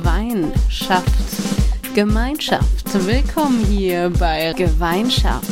Wein schafft Gemeinschaft. Willkommen hier bei Gemeinschaft.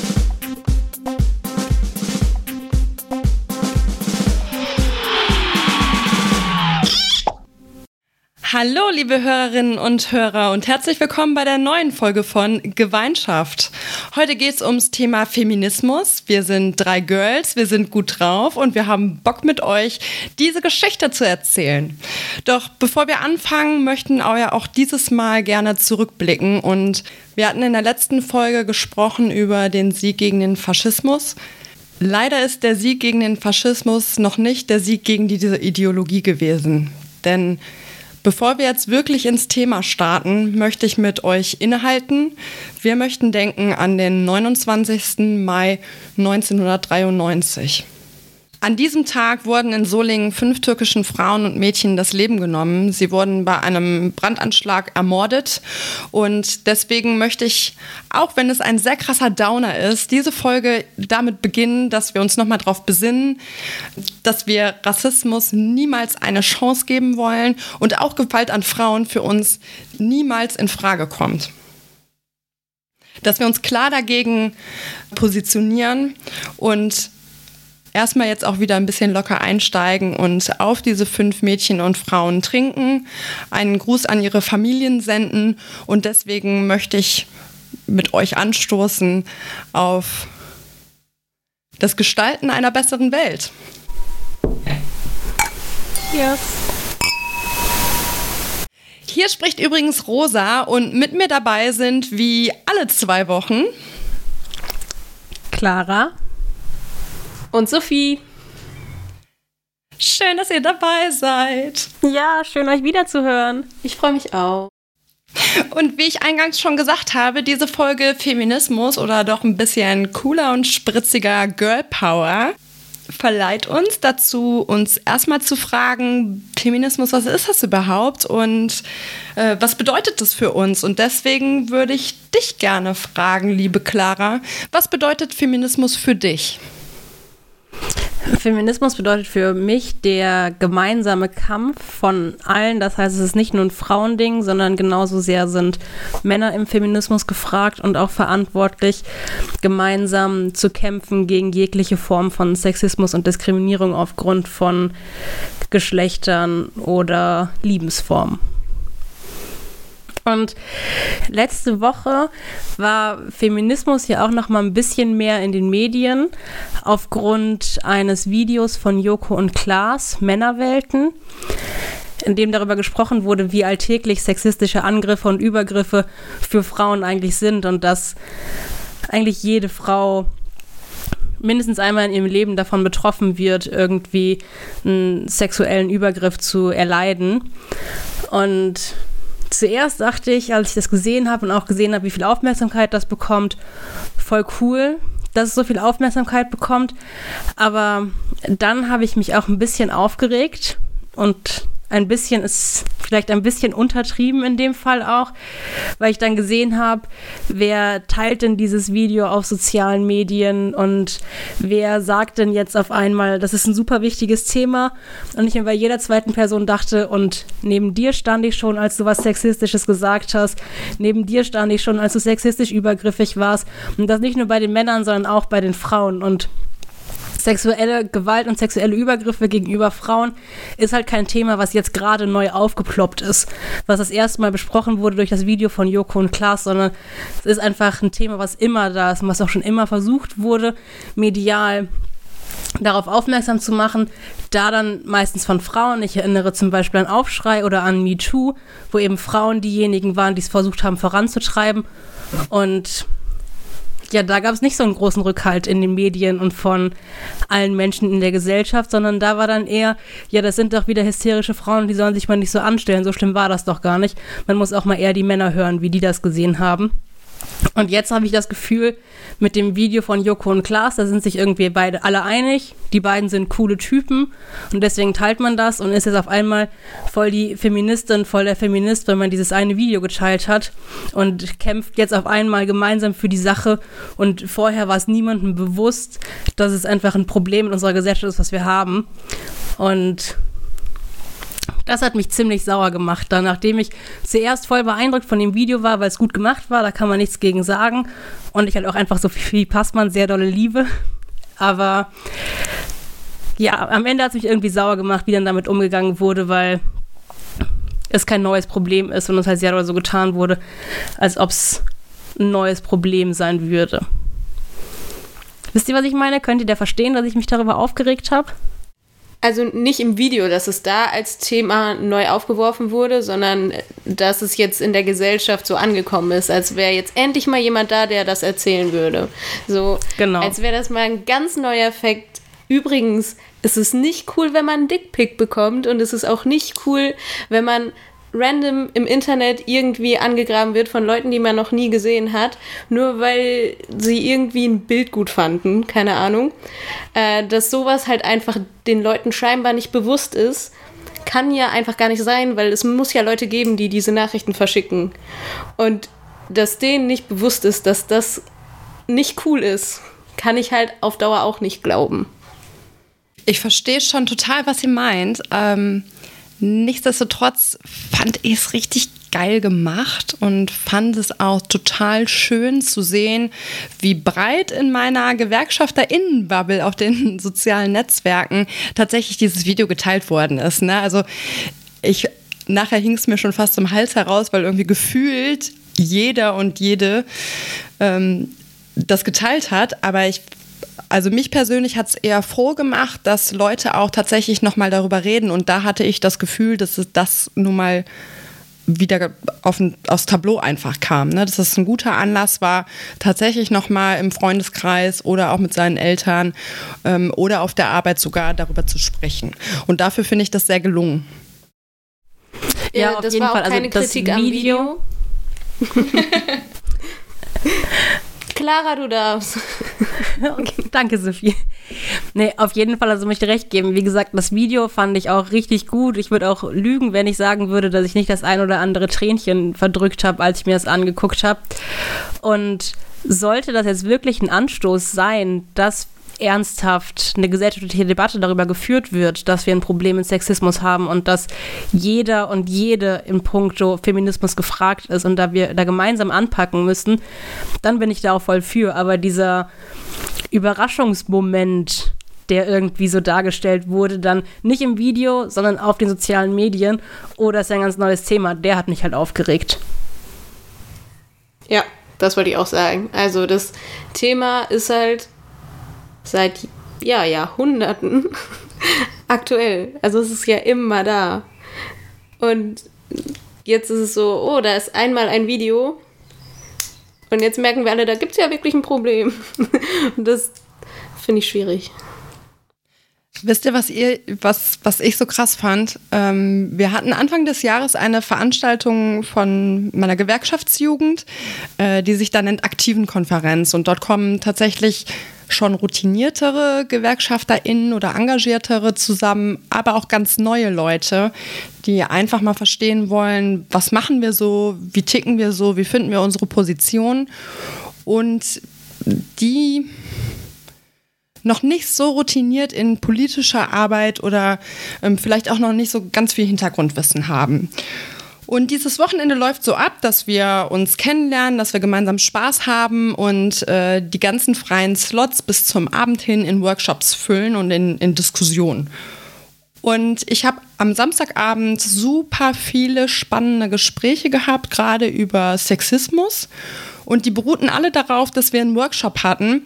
Hallo, liebe Hörerinnen und Hörer und herzlich willkommen bei der neuen Folge von Gemeinschaft. Heute geht es ums Thema Feminismus. Wir sind drei Girls, wir sind gut drauf und wir haben Bock mit euch, diese Geschichte zu erzählen. Doch bevor wir anfangen, möchten wir auch dieses Mal gerne zurückblicken und wir hatten in der letzten Folge gesprochen über den Sieg gegen den Faschismus. Leider ist der Sieg gegen den Faschismus noch nicht der Sieg gegen diese Ideologie gewesen. Denn Bevor wir jetzt wirklich ins Thema starten, möchte ich mit euch innehalten. Wir möchten denken an den 29. Mai 1993. An diesem Tag wurden in Solingen fünf türkischen Frauen und Mädchen das Leben genommen. Sie wurden bei einem Brandanschlag ermordet. Und deswegen möchte ich, auch wenn es ein sehr krasser Downer ist, diese Folge damit beginnen, dass wir uns nochmal darauf besinnen, dass wir Rassismus niemals eine Chance geben wollen und auch Gewalt an Frauen für uns niemals in Frage kommt dass wir uns klar dagegen positionieren und erstmal jetzt auch wieder ein bisschen locker einsteigen und auf diese fünf Mädchen und Frauen trinken, einen Gruß an ihre Familien senden und deswegen möchte ich mit euch anstoßen auf das Gestalten einer besseren Welt. Yes. Hier spricht übrigens Rosa und mit mir dabei sind wie alle zwei Wochen Clara und Sophie. Schön, dass ihr dabei seid. Ja, schön euch wiederzuhören. Ich freue mich auch. Und wie ich eingangs schon gesagt habe, diese Folge Feminismus oder doch ein bisschen cooler und spritziger Girl Power verleiht uns dazu, uns erstmal zu fragen, Feminismus, was ist das überhaupt und äh, was bedeutet das für uns? Und deswegen würde ich dich gerne fragen, liebe Clara, was bedeutet Feminismus für dich? Feminismus bedeutet für mich der gemeinsame Kampf von allen. Das heißt, es ist nicht nur ein Frauending, sondern genauso sehr sind Männer im Feminismus gefragt und auch verantwortlich, gemeinsam zu kämpfen gegen jegliche Form von Sexismus und Diskriminierung aufgrund von Geschlechtern oder Liebensformen. Und letzte Woche war Feminismus ja auch noch mal ein bisschen mehr in den Medien aufgrund eines Videos von Joko und Klaas Männerwelten, in dem darüber gesprochen wurde, wie alltäglich sexistische Angriffe und Übergriffe für Frauen eigentlich sind und dass eigentlich jede Frau mindestens einmal in ihrem Leben davon betroffen wird, irgendwie einen sexuellen Übergriff zu erleiden. Und zuerst dachte ich, als ich das gesehen habe und auch gesehen habe, wie viel Aufmerksamkeit das bekommt, voll cool, dass es so viel Aufmerksamkeit bekommt. Aber dann habe ich mich auch ein bisschen aufgeregt und ein bisschen ist vielleicht ein bisschen untertrieben in dem Fall auch, weil ich dann gesehen habe, wer teilt denn dieses Video auf sozialen Medien und wer sagt denn jetzt auf einmal, das ist ein super wichtiges Thema. Und ich mir bei jeder zweiten Person dachte und neben dir stand ich schon, als du was sexistisches gesagt hast, neben dir stand ich schon, als du sexistisch übergriffig warst. Und das nicht nur bei den Männern, sondern auch bei den Frauen. Und sexuelle Gewalt und sexuelle Übergriffe gegenüber Frauen ist halt kein Thema, was jetzt gerade neu aufgeploppt ist, was das erste Mal besprochen wurde durch das Video von Joko und Klaas, sondern es ist einfach ein Thema, was immer da ist und was auch schon immer versucht wurde, medial darauf aufmerksam zu machen, da dann meistens von Frauen. Ich erinnere zum Beispiel an Aufschrei oder an MeToo, wo eben Frauen diejenigen waren, die es versucht haben voranzutreiben. Und ja, da gab es nicht so einen großen Rückhalt in den Medien und von allen Menschen in der Gesellschaft, sondern da war dann eher, ja, das sind doch wieder hysterische Frauen, die sollen sich mal nicht so anstellen. So schlimm war das doch gar nicht. Man muss auch mal eher die Männer hören, wie die das gesehen haben. Und jetzt habe ich das Gefühl, mit dem Video von Joko und Klaas, da sind sich irgendwie beide alle einig. Die beiden sind coole Typen und deswegen teilt man das und ist jetzt auf einmal voll die Feministin, voll der Feminist, wenn man dieses eine Video geteilt hat und kämpft jetzt auf einmal gemeinsam für die Sache. Und vorher war es niemandem bewusst, dass es einfach ein Problem in unserer Gesellschaft ist, was wir haben. Und Das hat mich ziemlich sauer gemacht, dann, nachdem ich zuerst voll beeindruckt von dem Video war, weil es gut gemacht war, da kann man nichts gegen sagen. Und ich halt auch einfach so viel Passmann sehr dolle liebe. Aber ja, am Ende hat es mich irgendwie sauer gemacht, wie dann damit umgegangen wurde, weil es kein neues Problem ist und es halt sehr doll so getan wurde, als ob es ein neues Problem sein würde. Wisst ihr, was ich meine? Könnt ihr da verstehen, dass ich mich darüber aufgeregt habe? Also nicht im Video, dass es da als Thema neu aufgeworfen wurde, sondern dass es jetzt in der Gesellschaft so angekommen ist, als wäre jetzt endlich mal jemand da, der das erzählen würde. So, genau. als wäre das mal ein ganz neuer Effekt. Übrigens, es ist nicht cool, wenn man einen Dickpick bekommt und es ist auch nicht cool, wenn man random im Internet irgendwie angegraben wird von Leuten, die man noch nie gesehen hat, nur weil sie irgendwie ein Bild gut fanden, keine Ahnung. Äh, dass sowas halt einfach den Leuten scheinbar nicht bewusst ist, kann ja einfach gar nicht sein, weil es muss ja Leute geben, die diese Nachrichten verschicken. Und dass denen nicht bewusst ist, dass das nicht cool ist, kann ich halt auf Dauer auch nicht glauben. Ich verstehe schon total, was ihr meint. Ähm Nichtsdestotrotz fand ich es richtig geil gemacht und fand es auch total schön zu sehen, wie breit in meiner Gewerkschafterinnenbubble auf den sozialen Netzwerken tatsächlich dieses Video geteilt worden ist. Ne? Also ich nachher hing es mir schon fast zum Hals heraus, weil irgendwie gefühlt jeder und jede ähm, das geteilt hat. Aber ich also mich persönlich hat es eher froh gemacht, dass Leute auch tatsächlich nochmal darüber reden. Und da hatte ich das Gefühl, dass es das nun mal wieder auf ein, aufs Tableau einfach kam. Ne? Dass das ein guter Anlass war, tatsächlich nochmal im Freundeskreis oder auch mit seinen Eltern ähm, oder auf der Arbeit sogar darüber zu sprechen. Und dafür finde ich das sehr gelungen. Ja, ja auf das jeden war Fall. Auch also keine also Kritik das Video. Clara, du darfst. okay, danke, Sophie. Nee, auf jeden Fall, also möchte ich recht geben. Wie gesagt, das Video fand ich auch richtig gut. Ich würde auch lügen, wenn ich sagen würde, dass ich nicht das ein oder andere Tränchen verdrückt habe, als ich mir das angeguckt habe. Und sollte das jetzt wirklich ein Anstoß sein, dass ernsthaft eine gesellschaftliche Debatte darüber geführt wird, dass wir ein Problem mit Sexismus haben und dass jeder und jede in puncto Feminismus gefragt ist und da wir da gemeinsam anpacken müssen, dann bin ich da auch voll für. Aber dieser Überraschungsmoment, der irgendwie so dargestellt wurde, dann nicht im Video, sondern auf den sozialen Medien, oh, das ist ein ganz neues Thema, der hat mich halt aufgeregt. Ja, das wollte ich auch sagen. Also das Thema ist halt seit ja, Jahrhunderten aktuell. Also es ist ja immer da. Und jetzt ist es so, oh, da ist einmal ein Video. Und jetzt merken wir alle, da gibt es ja wirklich ein Problem. Und das finde ich schwierig. Wisst ihr, was ihr, was, was ich so krass fand? Ähm, wir hatten Anfang des Jahres eine Veranstaltung von meiner Gewerkschaftsjugend, äh, die sich dann nennt Aktiven Konferenz. Und dort kommen tatsächlich schon routiniertere GewerkschafterInnen oder Engagiertere zusammen, aber auch ganz neue Leute, die einfach mal verstehen wollen, was machen wir so, wie ticken wir so, wie finden wir unsere Position und die noch nicht so routiniert in politischer Arbeit oder ähm, vielleicht auch noch nicht so ganz viel Hintergrundwissen haben. Und dieses Wochenende läuft so ab, dass wir uns kennenlernen, dass wir gemeinsam Spaß haben und äh, die ganzen freien Slots bis zum Abend hin in Workshops füllen und in, in Diskussionen. Und ich habe am Samstagabend super viele spannende Gespräche gehabt, gerade über Sexismus. Und die beruhten alle darauf, dass wir einen Workshop hatten,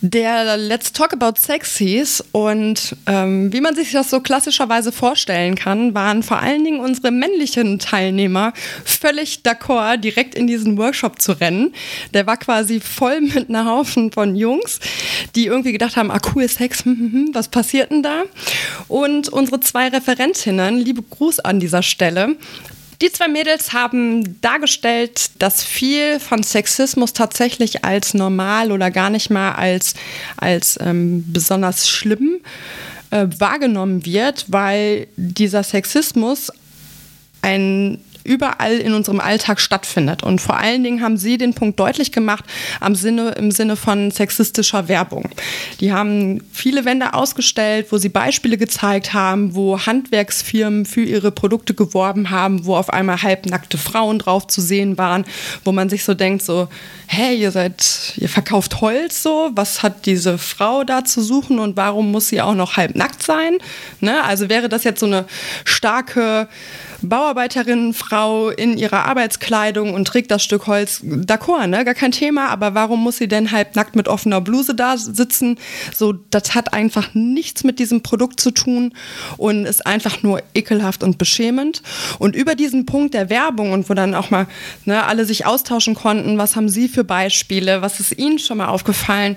der Let's Talk About Sex hieß. Und ähm, wie man sich das so klassischerweise vorstellen kann, waren vor allen Dingen unsere männlichen Teilnehmer völlig d'accord, direkt in diesen Workshop zu rennen. Der war quasi voll mit einer Haufen von Jungs, die irgendwie gedacht haben, ah cool, Sex, hm, hm, hm, was passiert denn da? Und unsere zwei Referentinnen, liebe Gruß an dieser Stelle, die zwei Mädels haben dargestellt, dass viel von Sexismus tatsächlich als normal oder gar nicht mal als, als ähm, besonders schlimm äh, wahrgenommen wird, weil dieser Sexismus ein überall in unserem Alltag stattfindet. Und vor allen Dingen haben sie den Punkt deutlich gemacht am Sinne, im Sinne von sexistischer Werbung. Die haben viele Wände ausgestellt, wo sie Beispiele gezeigt haben, wo Handwerksfirmen für ihre Produkte geworben haben, wo auf einmal halbnackte Frauen drauf zu sehen waren, wo man sich so denkt, so, hey, ihr seid, ihr verkauft Holz so, was hat diese Frau da zu suchen und warum muss sie auch noch halbnackt sein? Ne? Also wäre das jetzt so eine starke Bauarbeiterinnenfrau in ihrer Arbeitskleidung und trägt das Stück Holz, d'accord, ne? gar kein Thema, aber warum muss sie denn halbnackt mit offener Bluse da sitzen? So, das hat einfach nichts mit diesem Produkt zu tun und ist einfach nur ekelhaft und beschämend. Und über diesen Punkt der Werbung und wo dann auch mal ne, alle sich austauschen konnten, was haben sie für Beispiele, was ist ihnen schon mal aufgefallen,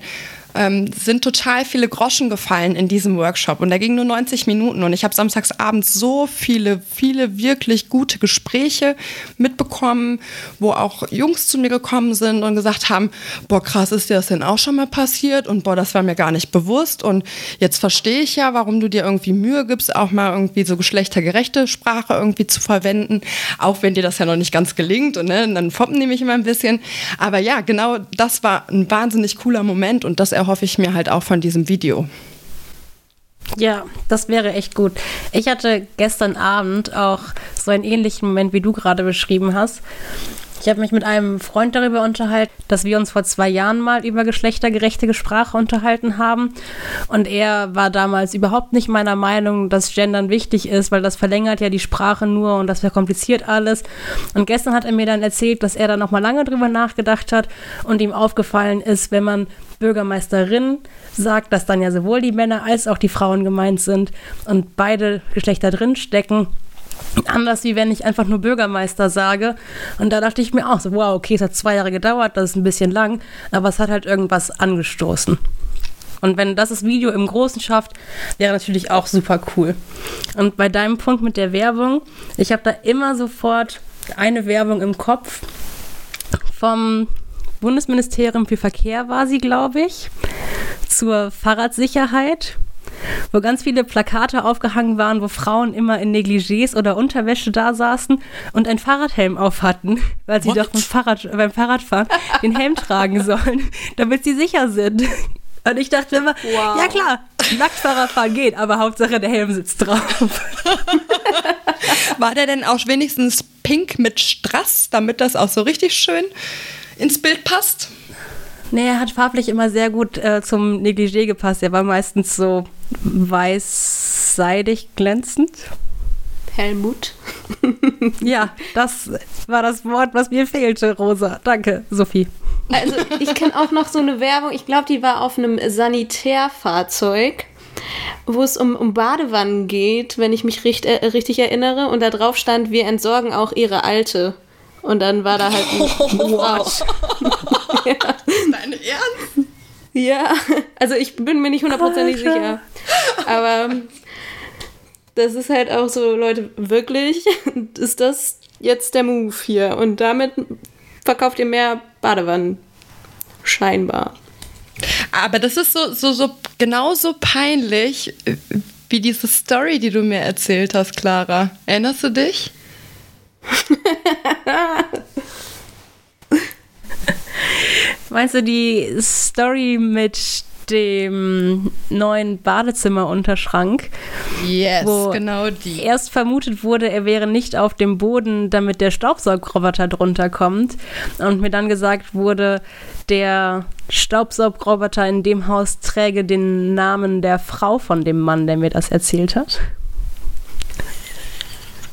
ähm, sind total viele Groschen gefallen in diesem Workshop. Und der ging nur 90 Minuten. Und ich habe samstagsabends so viele, viele wirklich gute Gespräche mitbekommen, wo auch Jungs zu mir gekommen sind und gesagt haben, boah, krass, ist dir das denn auch schon mal passiert? Und boah, das war mir gar nicht bewusst. Und jetzt verstehe ich ja, warum du dir irgendwie Mühe gibst, auch mal irgendwie so geschlechtergerechte Sprache irgendwie zu verwenden, auch wenn dir das ja noch nicht ganz gelingt. Und ne, dann foppen die mich immer ein bisschen. Aber ja, genau das war ein wahnsinnig cooler Moment und das erhoffe ich mir halt auch von diesem Video. Ja, das wäre echt gut. Ich hatte gestern Abend auch so einen ähnlichen Moment, wie du gerade beschrieben hast. Ich habe mich mit einem Freund darüber unterhalten, dass wir uns vor zwei Jahren mal über geschlechtergerechte Sprache unterhalten haben. Und er war damals überhaupt nicht meiner Meinung, dass Gendern wichtig ist, weil das verlängert ja die Sprache nur und das verkompliziert alles. Und gestern hat er mir dann erzählt, dass er da nochmal lange drüber nachgedacht hat und ihm aufgefallen ist, wenn man Bürgermeisterin sagt, dass dann ja sowohl die Männer als auch die Frauen gemeint sind und beide Geschlechter drinstecken. Anders wie wenn ich einfach nur Bürgermeister sage. Und da dachte ich mir auch so, wow, okay, es hat zwei Jahre gedauert, das ist ein bisschen lang, aber es hat halt irgendwas angestoßen. Und wenn das das Video im Großen schafft, wäre natürlich auch super cool. Und bei deinem Punkt mit der Werbung, ich habe da immer sofort eine Werbung im Kopf vom Bundesministerium für Verkehr war sie, glaube ich, zur Fahrradsicherheit, wo ganz viele Plakate aufgehangen waren, wo Frauen immer in Negligés oder Unterwäsche da saßen und einen Fahrradhelm auf hatten, weil sie What? doch beim, Fahrrad, beim Fahrradfahren den Helm tragen sollen, damit sie sicher sind. Und ich dachte immer, wow. ja klar, Nacktfahrradfahren geht, aber Hauptsache der Helm sitzt drauf. War der denn auch wenigstens pink mit Strass, damit das auch so richtig schön ins Bild passt? Nee, er hat farblich immer sehr gut äh, zum Negligé gepasst. Er war meistens so weiß-seidig glänzend. Helmut. ja, das war das Wort, was mir fehlte, Rosa. Danke, Sophie. Also, ich kenne auch noch so eine Werbung, ich glaube, die war auf einem Sanitärfahrzeug, wo es um, um Badewannen geht, wenn ich mich richt, äh, richtig erinnere. Und da drauf stand, wir entsorgen auch ihre alte. Und dann war da halt ein oh, wow. ja. Deine Ernst? Ja, also ich bin mir nicht hundertprozentig sicher. Aber das ist halt auch so, Leute, wirklich, ist das jetzt der Move hier? Und damit verkauft ihr mehr Badewannen. Scheinbar. Aber das ist so, so, so genauso peinlich wie diese Story, die du mir erzählt hast, Clara. Erinnerst du dich? Meinst du die Story mit dem neuen Badezimmerunterschrank? Yes, wo genau die. Erst vermutet wurde, er wäre nicht auf dem Boden, damit der Staubsaugroboter drunter kommt. Und mir dann gesagt wurde, der Staubsaugroboter in dem Haus träge den Namen der Frau von dem Mann, der mir das erzählt hat.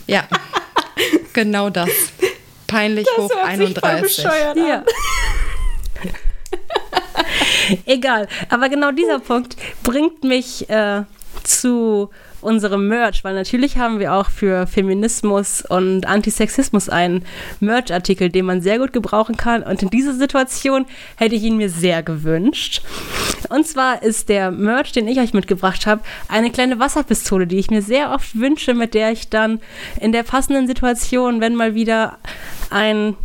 Ja. Genau das. Peinlich das hoch 31. Ja. Egal. Aber genau dieser Punkt bringt mich äh, zu unserem Merch, weil natürlich haben wir auch für Feminismus und Antisexismus einen Merch-Artikel, den man sehr gut gebrauchen kann. Und in dieser Situation hätte ich ihn mir sehr gewünscht. Und zwar ist der Merch, den ich euch mitgebracht habe, eine kleine Wasserpistole, die ich mir sehr oft wünsche, mit der ich dann in der passenden Situation, wenn mal wieder ein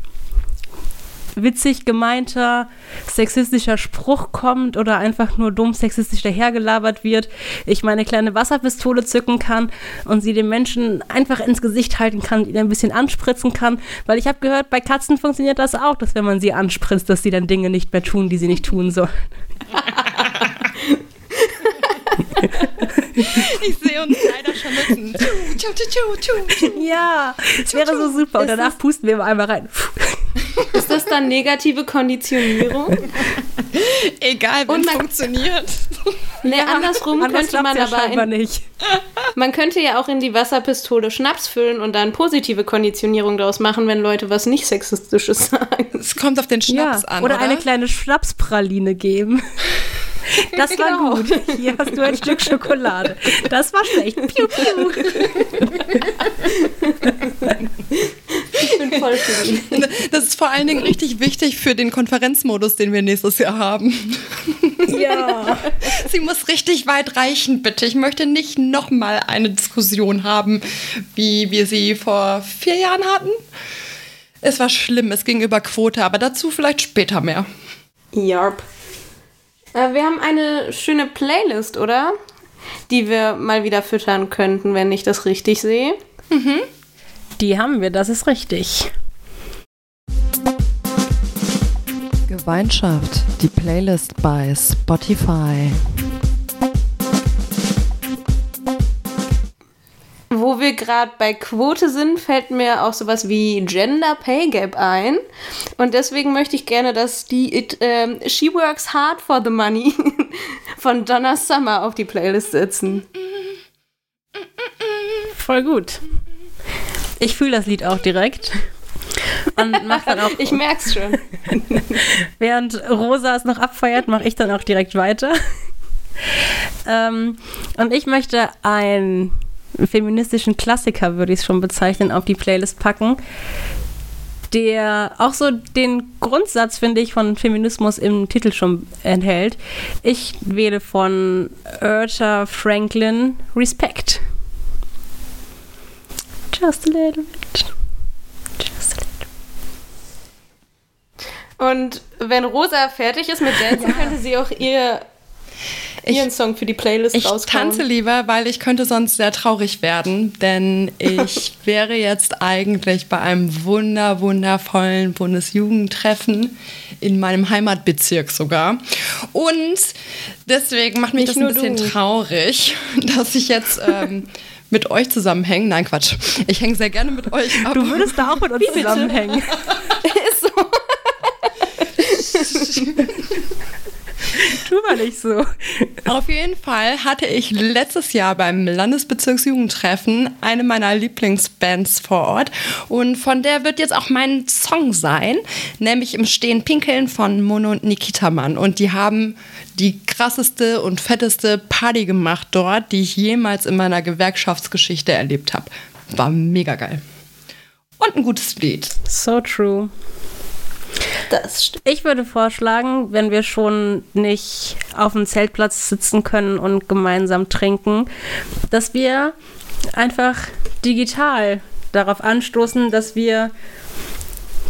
witzig gemeinter sexistischer Spruch kommt oder einfach nur dumm sexistisch dahergelabert wird, ich meine kleine Wasserpistole zücken kann und sie dem Menschen einfach ins Gesicht halten kann, ihn ein bisschen anspritzen kann. Weil ich habe gehört, bei Katzen funktioniert das auch, dass wenn man sie anspritzt, dass sie dann Dinge nicht mehr tun, die sie nicht tun sollen. ich sehe uns leider schon nutzen. Ja, das wäre so super. Und danach pusten wir einmal rein. Ist das dann negative Konditionierung? Egal, wenn es funktioniert. Nee, ja, andersrum anders könnte man ja aber in, nicht. Man könnte ja auch in die Wasserpistole Schnaps füllen und dann positive Konditionierung daraus machen, wenn Leute was nicht sexistisches sagen. Es kommt auf den Schnaps ja, an. Oder, oder eine kleine Schnapspraline geben. Das war Genau. gut. Hier hast du ein Stück Schokolade. Das war schlecht. Piu, piu. Ich bin voll die. Das ist vor allen Dingen richtig wichtig für den Konferenzmodus, den wir nächstes Jahr haben. Ja. Sie muss richtig weit reichen, bitte. Ich möchte nicht nochmal eine Diskussion haben, wie wir sie vor vier Jahren hatten. Es war schlimm, es ging über Quote, aber dazu vielleicht später mehr. Yarp. Äh, wir haben eine schöne Playlist, oder? Die wir mal wieder füttern könnten, wenn ich das richtig sehe. Die haben wir, das ist richtig. Gemeinschaft, die Playlist bei Spotify. Wo wir gerade bei Quote sind, fällt mir auch sowas wie Gender Pay Gap ein. Und deswegen möchte ich gerne, dass die it, ähm, She Works Hard for the Money von Donna Summer auf die Playlist setzen. Voll gut. Ich fühle das Lied auch direkt. Und mach dann auch, Ich merk's schon. während Rosa es noch abfeiert, mache ich dann auch direkt weiter. ähm, und ich möchte einen feministischen Klassiker, würde ich es schon bezeichnen, auf die Playlist packen, der auch so den Grundsatz, finde ich, von Feminismus im Titel schon enthält. Ich wähle von Urta Franklin Respect. Just a little bit. Just a little Und wenn Rosa fertig ist mit Dancing, könnte sie auch ihr, ihren Song für die Playlist Ich rauskommen. tanze lieber, weil ich könnte sonst sehr traurig werden, denn ich wäre jetzt eigentlich bei einem wunder, wundervollen Bundesjugendtreffen in meinem Heimatbezirk sogar. Und deswegen macht mich Nicht das ein bisschen du. traurig, dass ich jetzt ähm, mit euch zusammenhänge. Nein, Quatsch. Ich hänge sehr gerne mit euch ab. Du würdest da auch mit uns zusammenhängen. Ist so. Nicht so. Auf jeden Fall hatte ich letztes Jahr beim Landesbezirksjugendtreffen eine meiner Lieblingsbands vor Ort und von der wird jetzt auch mein Song sein, nämlich im Stehen Pinkeln von Mono und Nikita Mann und die haben die krasseste und fetteste Party gemacht dort, die ich jemals in meiner Gewerkschaftsgeschichte erlebt habe. War mega geil. Und ein gutes Lied. So true. Das stimmt. Ich würde vorschlagen, wenn wir schon nicht auf dem Zeltplatz sitzen können und gemeinsam trinken, dass wir einfach digital darauf anstoßen, dass wir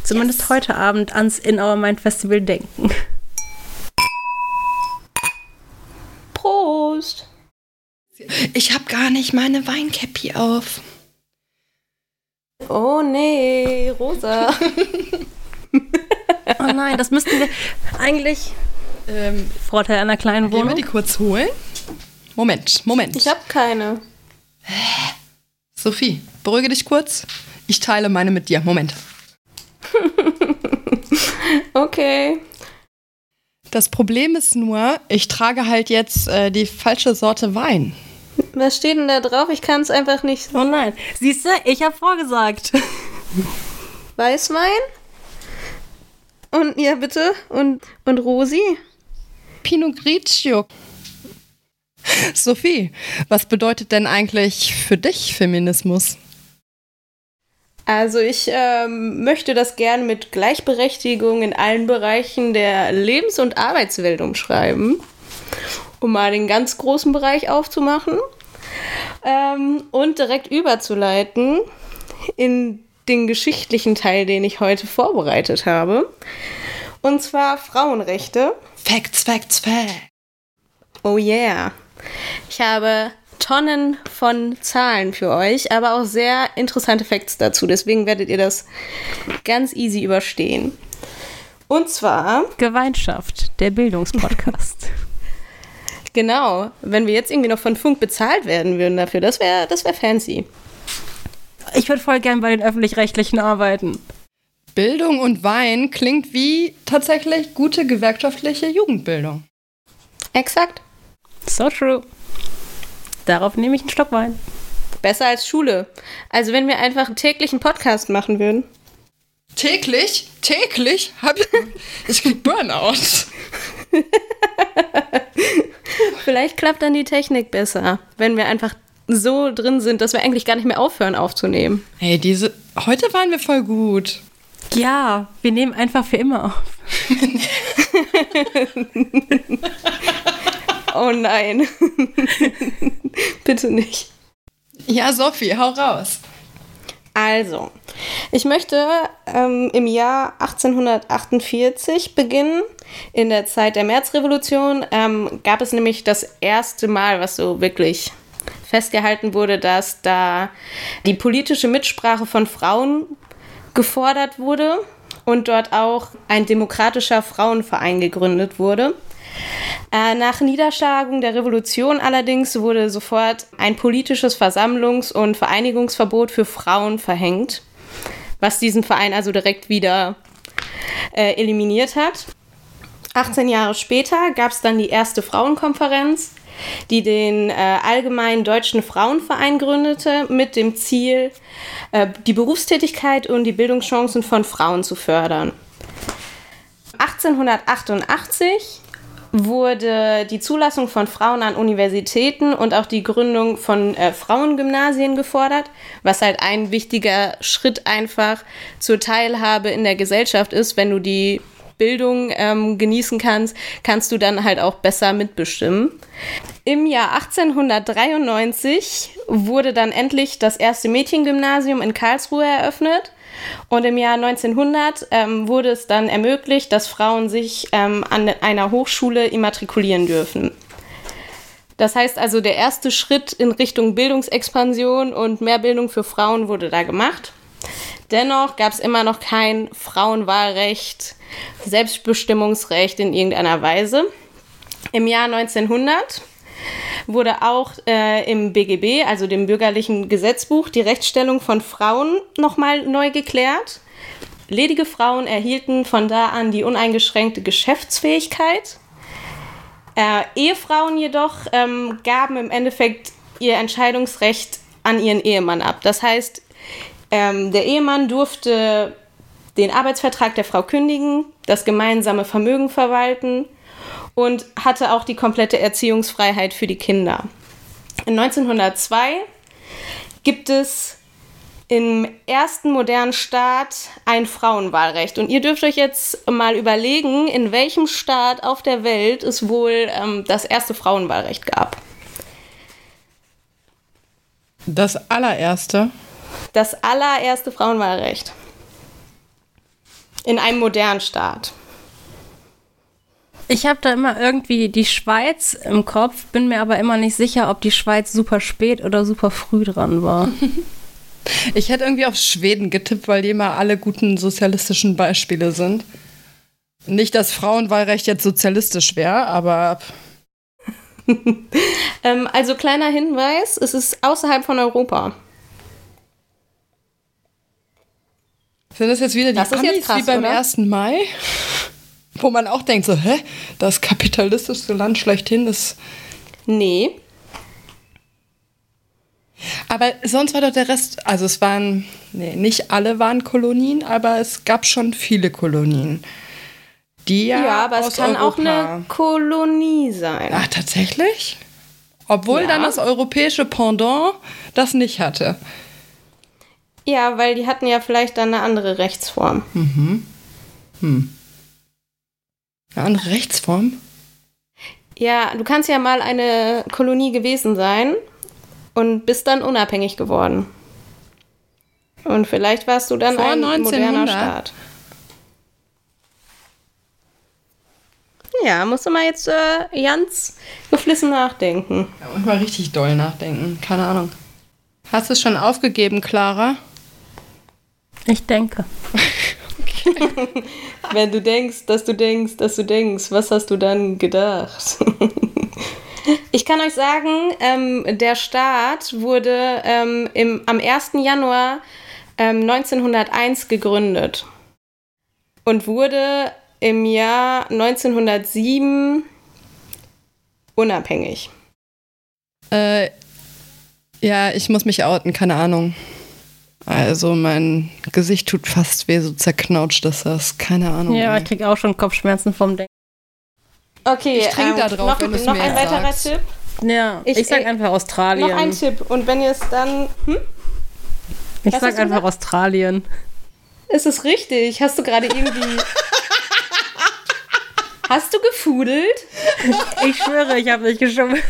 zumindest heute Abend ans In Our Mind Festival denken. Prost. Ich habe gar nicht meine Weinkäppi auf. Oh nee, Rosa. Nein, das müssten wir eigentlich. Ähm, Vorteil einer kleinen Gehen wir Wohnung. die kurz holen? Moment, Moment. Ich habe keine. Sophie, beruhige dich kurz. Ich teile meine mit dir. Moment. Okay. Das Problem ist nur, ich trage halt jetzt äh, die falsche Sorte Wein. Was steht denn da drauf? Ich kann es einfach nicht. Oh nein. Siehst du, ich habe vorgesagt. Weißwein? Und ja, bitte. Und, und Rosi? Pinot Grigio. Sophie, was bedeutet denn eigentlich für dich Feminismus? Also ich ähm, möchte das gerne mit Gleichberechtigung in allen Bereichen der Lebens- und Arbeitswelt umschreiben, um mal den ganz großen Bereich aufzumachen ähm, und direkt überzuleiten in den geschichtlichen Teil, den ich heute vorbereitet habe. Und zwar Frauenrechte. Facts, Facts, Facts. Oh yeah. Ich habe Tonnen von Zahlen für euch, aber auch sehr interessante Facts dazu. Deswegen werdet ihr das ganz easy überstehen. Und zwar. Gemeinschaft, der Bildungspodcast. genau, wenn wir jetzt irgendwie noch von Funk bezahlt werden würden dafür, das wäre das wär fancy. Ich würde voll gern bei den öffentlich-rechtlichen arbeiten. Bildung und Wein klingt wie tatsächlich gute gewerkschaftliche Jugendbildung. Exakt. So true. Darauf nehme ich einen Stock Wein. Besser als Schule. Also wenn wir einfach täglich einen Podcast machen würden. Täglich? Täglich? Hab ich, ich krieg Burnout. Vielleicht klappt dann die Technik besser, wenn wir einfach so drin sind, dass wir eigentlich gar nicht mehr aufhören aufzunehmen. Hey, diese. Heute waren wir voll gut. Ja, wir nehmen einfach für immer auf. oh nein. Bitte nicht. Ja, Sophie, hau raus. Also, ich möchte ähm, im Jahr 1848 beginnen. In der Zeit der Märzrevolution ähm, gab es nämlich das erste Mal, was so wirklich festgehalten wurde, dass da die politische Mitsprache von Frauen gefordert wurde und dort auch ein demokratischer Frauenverein gegründet wurde. Äh, nach Niederschlagung der Revolution allerdings wurde sofort ein politisches Versammlungs- und Vereinigungsverbot für Frauen verhängt, was diesen Verein also direkt wieder äh, eliminiert hat. 18 Jahre später gab es dann die erste Frauenkonferenz, die den äh, Allgemeinen Deutschen Frauenverein gründete, mit dem Ziel, äh, die Berufstätigkeit und die Bildungschancen von Frauen zu fördern. 1888 wurde die Zulassung von Frauen an Universitäten und auch die Gründung von äh, Frauengymnasien gefordert, was halt ein wichtiger Schritt einfach zur Teilhabe in der Gesellschaft ist. Wenn du die Bildung ähm, genießen kannst, kannst du dann halt auch besser mitbestimmen. Im Jahr 1893 wurde dann endlich das erste Mädchengymnasium in Karlsruhe eröffnet. Und im Jahr 1900 ähm, wurde es dann ermöglicht, dass Frauen sich ähm, an einer Hochschule immatrikulieren dürfen. Das heißt also, der erste Schritt in Richtung Bildungsexpansion und mehr Bildung für Frauen wurde da gemacht. Dennoch gab es immer noch kein Frauenwahlrecht, Selbstbestimmungsrecht in irgendeiner Weise. Im Jahr 1900 wurde auch äh, im BGB, also dem bürgerlichen Gesetzbuch, die Rechtsstellung von Frauen nochmal neu geklärt. Ledige Frauen erhielten von da an die uneingeschränkte Geschäftsfähigkeit. Äh, Ehefrauen jedoch ähm, gaben im Endeffekt ihr Entscheidungsrecht an ihren Ehemann ab. Das heißt, ähm, der Ehemann durfte den Arbeitsvertrag der Frau kündigen, das gemeinsame Vermögen verwalten und hatte auch die komplette Erziehungsfreiheit für die Kinder. In 1902 gibt es im ersten modernen Staat ein Frauenwahlrecht. Und ihr dürft euch jetzt mal überlegen, in welchem Staat auf der Welt es wohl ähm, das erste Frauenwahlrecht gab. Das allererste. Das allererste Frauenwahlrecht. In einem modernen Staat. Ich habe da immer irgendwie die Schweiz im Kopf, bin mir aber immer nicht sicher, ob die Schweiz super spät oder super früh dran war. Ich hätte irgendwie auf Schweden getippt, weil die immer alle guten sozialistischen Beispiele sind. Nicht, dass Frauenwahlrecht jetzt sozialistisch wäre, aber. ähm, also kleiner Hinweis, es ist außerhalb von Europa. Sind das jetzt wieder die das Amis krass, wie beim oder? 1. Mai? Wo man auch denkt, so, hä? Das kapitalistischste Land schlechthin ist. Nee. Aber sonst war doch der Rest, also es waren, nee, nicht alle waren Kolonien, aber es gab schon viele Kolonien. Die ja, Ja, aber es kann auch Europa- eine Kolonie sein. Ach, tatsächlich? Obwohl Ja. dann das europäische Pendant das nicht hatte. Ja, weil die hatten ja vielleicht dann eine andere Rechtsform. Eine andere Rechtsform? Ja, du kannst ja mal eine Kolonie gewesen sein und bist dann unabhängig geworden. Und vielleicht warst du dann Vor ein 1900? moderner Staat. Ja, musst du mal jetzt äh, ganz geflissen nachdenken. Ja, und mal richtig doll nachdenken. Keine Ahnung. Hast du es schon aufgegeben, Clara? Ich denke. Wenn du denkst, dass du denkst, dass du denkst, was hast du dann gedacht? ich kann euch sagen, ähm, der Staat wurde ähm, im, am 1. Januar ähm, 1901 gegründet und wurde im Jahr 1907 unabhängig. Äh, ja, ich muss mich outen, keine Ahnung. Also mein Gesicht tut fast weh, so zerknautscht ist das. Keine Ahnung. Ja, ich krieg auch schon Kopfschmerzen vom Denken. Okay, Ich trink da drauf, noch, wenn noch ein weiterer sagst. Tipp. Ja, Ich- ich, sag äh, einfach Australien. Noch ein Tipp. Und wenn ihr es dann. Hm? ich Was sag einfach gesagt? Australien. Ist es richtig? Hast du gerade irgendwie. Hast du gefudelt? Ich schwöre, ich habe nicht geschummelt.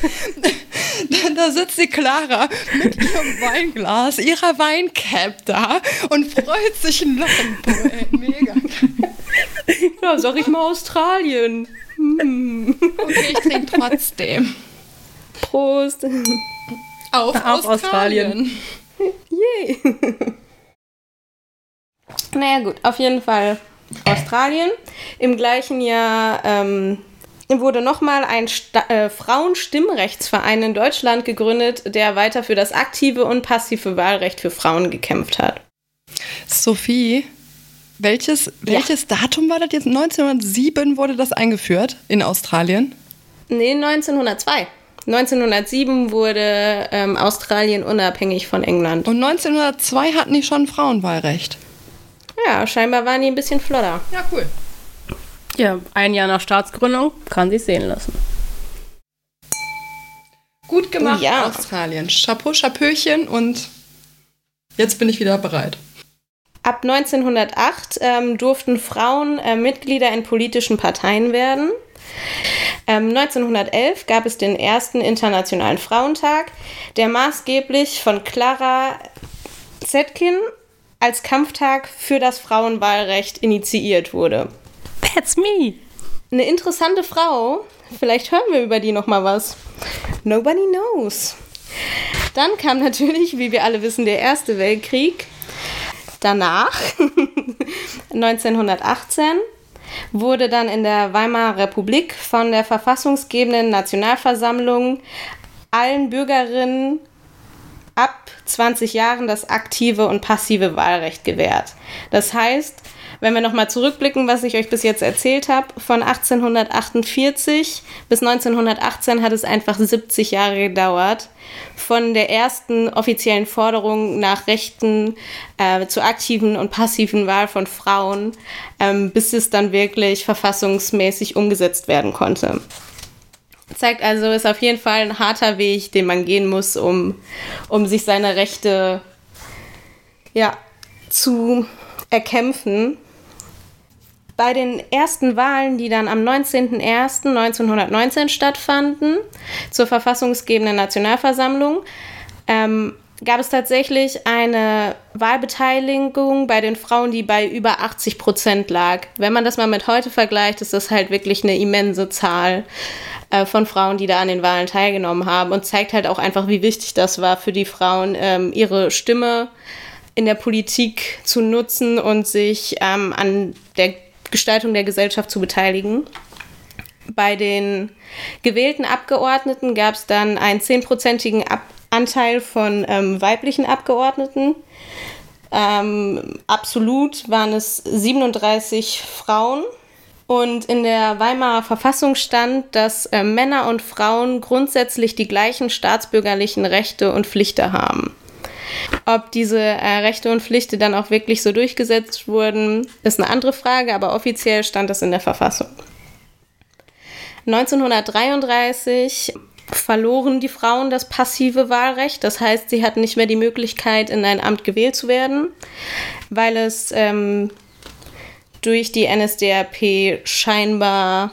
Da sitzt die Clara mit ihrem Weinglas, ihrer Weincap da und freut sich ein Lachen. Boah, ey, mega. Ja, sag ich mal Australien. Okay, ich trinke trotzdem. Prost. Auf, Auf Australien. Yay. naja, gut, auf jeden Fall Australien. Im gleichen Jahr ähm, wurde nochmal ein Sta äh, Frauenstimmrechtsverein in Deutschland gegründet, der weiter für das aktive und passive Wahlrecht für Frauen gekämpft hat. Sophie, welches, welches Datum war das jetzt? 1907 wurde das eingeführt in Australien. Nee, 1902. 1907 wurde ähm, Australien unabhängig von England. Und 1902 hatten die schon Frauenwahlrecht. Ja, scheinbar waren die ein bisschen flotter. Ja, cool. Ja, ein Jahr nach Staatsgründung kann sich sehen lassen. Gut gemacht, Ja. Australien. Chapeau, Chapöchen und jetzt bin ich wieder bereit. Ab 1908 ähm, durften Frauen äh, Mitglieder in politischen Parteien werden. Ähm, 1911 gab es den ersten Internationalen Frauentag, der maßgeblich von Clara Zetkin als Kampftag für das Frauenwahlrecht initiiert wurde. That's me. Eine interessante Frau, vielleicht hören wir über die noch mal was. Nobody knows. Dann kam natürlich, wie wir alle wissen, der Erste Weltkrieg. Danach, 1918, wurde dann in der Weimarer Republik von der verfassungsgebenden Nationalversammlung allen Bürgerinnen 20 Jahren das aktive und passive Wahlrecht gewährt. Das heißt, wenn wir nochmal zurückblicken, was ich euch bis jetzt erzählt habe, von 1848 bis 1918 hat es einfach 70 Jahre gedauert, von der ersten offiziellen Forderung nach Rechten äh, zur aktiven und passiven Wahl von Frauen, ähm, bis es dann wirklich verfassungsmäßig umgesetzt werden konnte. Zeigt also, ist auf jeden Fall ein harter Weg, den man gehen muss, um, um sich seine Rechte ja, zu erkämpfen. Bei den ersten Wahlen, die dann am 19.01.1919 stattfanden, zur verfassungsgebenden Nationalversammlung, ähm, gab es tatsächlich eine Wahlbeteiligung bei den Frauen, die bei über 80 Prozent lag. Wenn man das mal mit heute vergleicht, ist das halt wirklich eine immense Zahl äh, von Frauen, die da an den Wahlen teilgenommen haben und zeigt halt auch einfach, wie wichtig das war für die Frauen, ähm, ihre Stimme in der Politik zu nutzen und sich ähm, an der Gestaltung der Gesellschaft zu beteiligen. Bei den gewählten Abgeordneten gab es dann einen zehnprozentigen Ab Anteil von ähm, weiblichen Abgeordneten. Ähm, absolut waren es 37 Frauen. Und in der Weimarer Verfassung stand, dass äh, Männer und Frauen grundsätzlich die gleichen staatsbürgerlichen Rechte und Pflichten haben. Ob diese äh, Rechte und Pflichten dann auch wirklich so durchgesetzt wurden, ist eine andere Frage, aber offiziell stand das in der Verfassung. 1933 verloren die Frauen das passive Wahlrecht, das heißt, sie hatten nicht mehr die Möglichkeit, in ein Amt gewählt zu werden, weil es ähm, durch die NSDAP scheinbar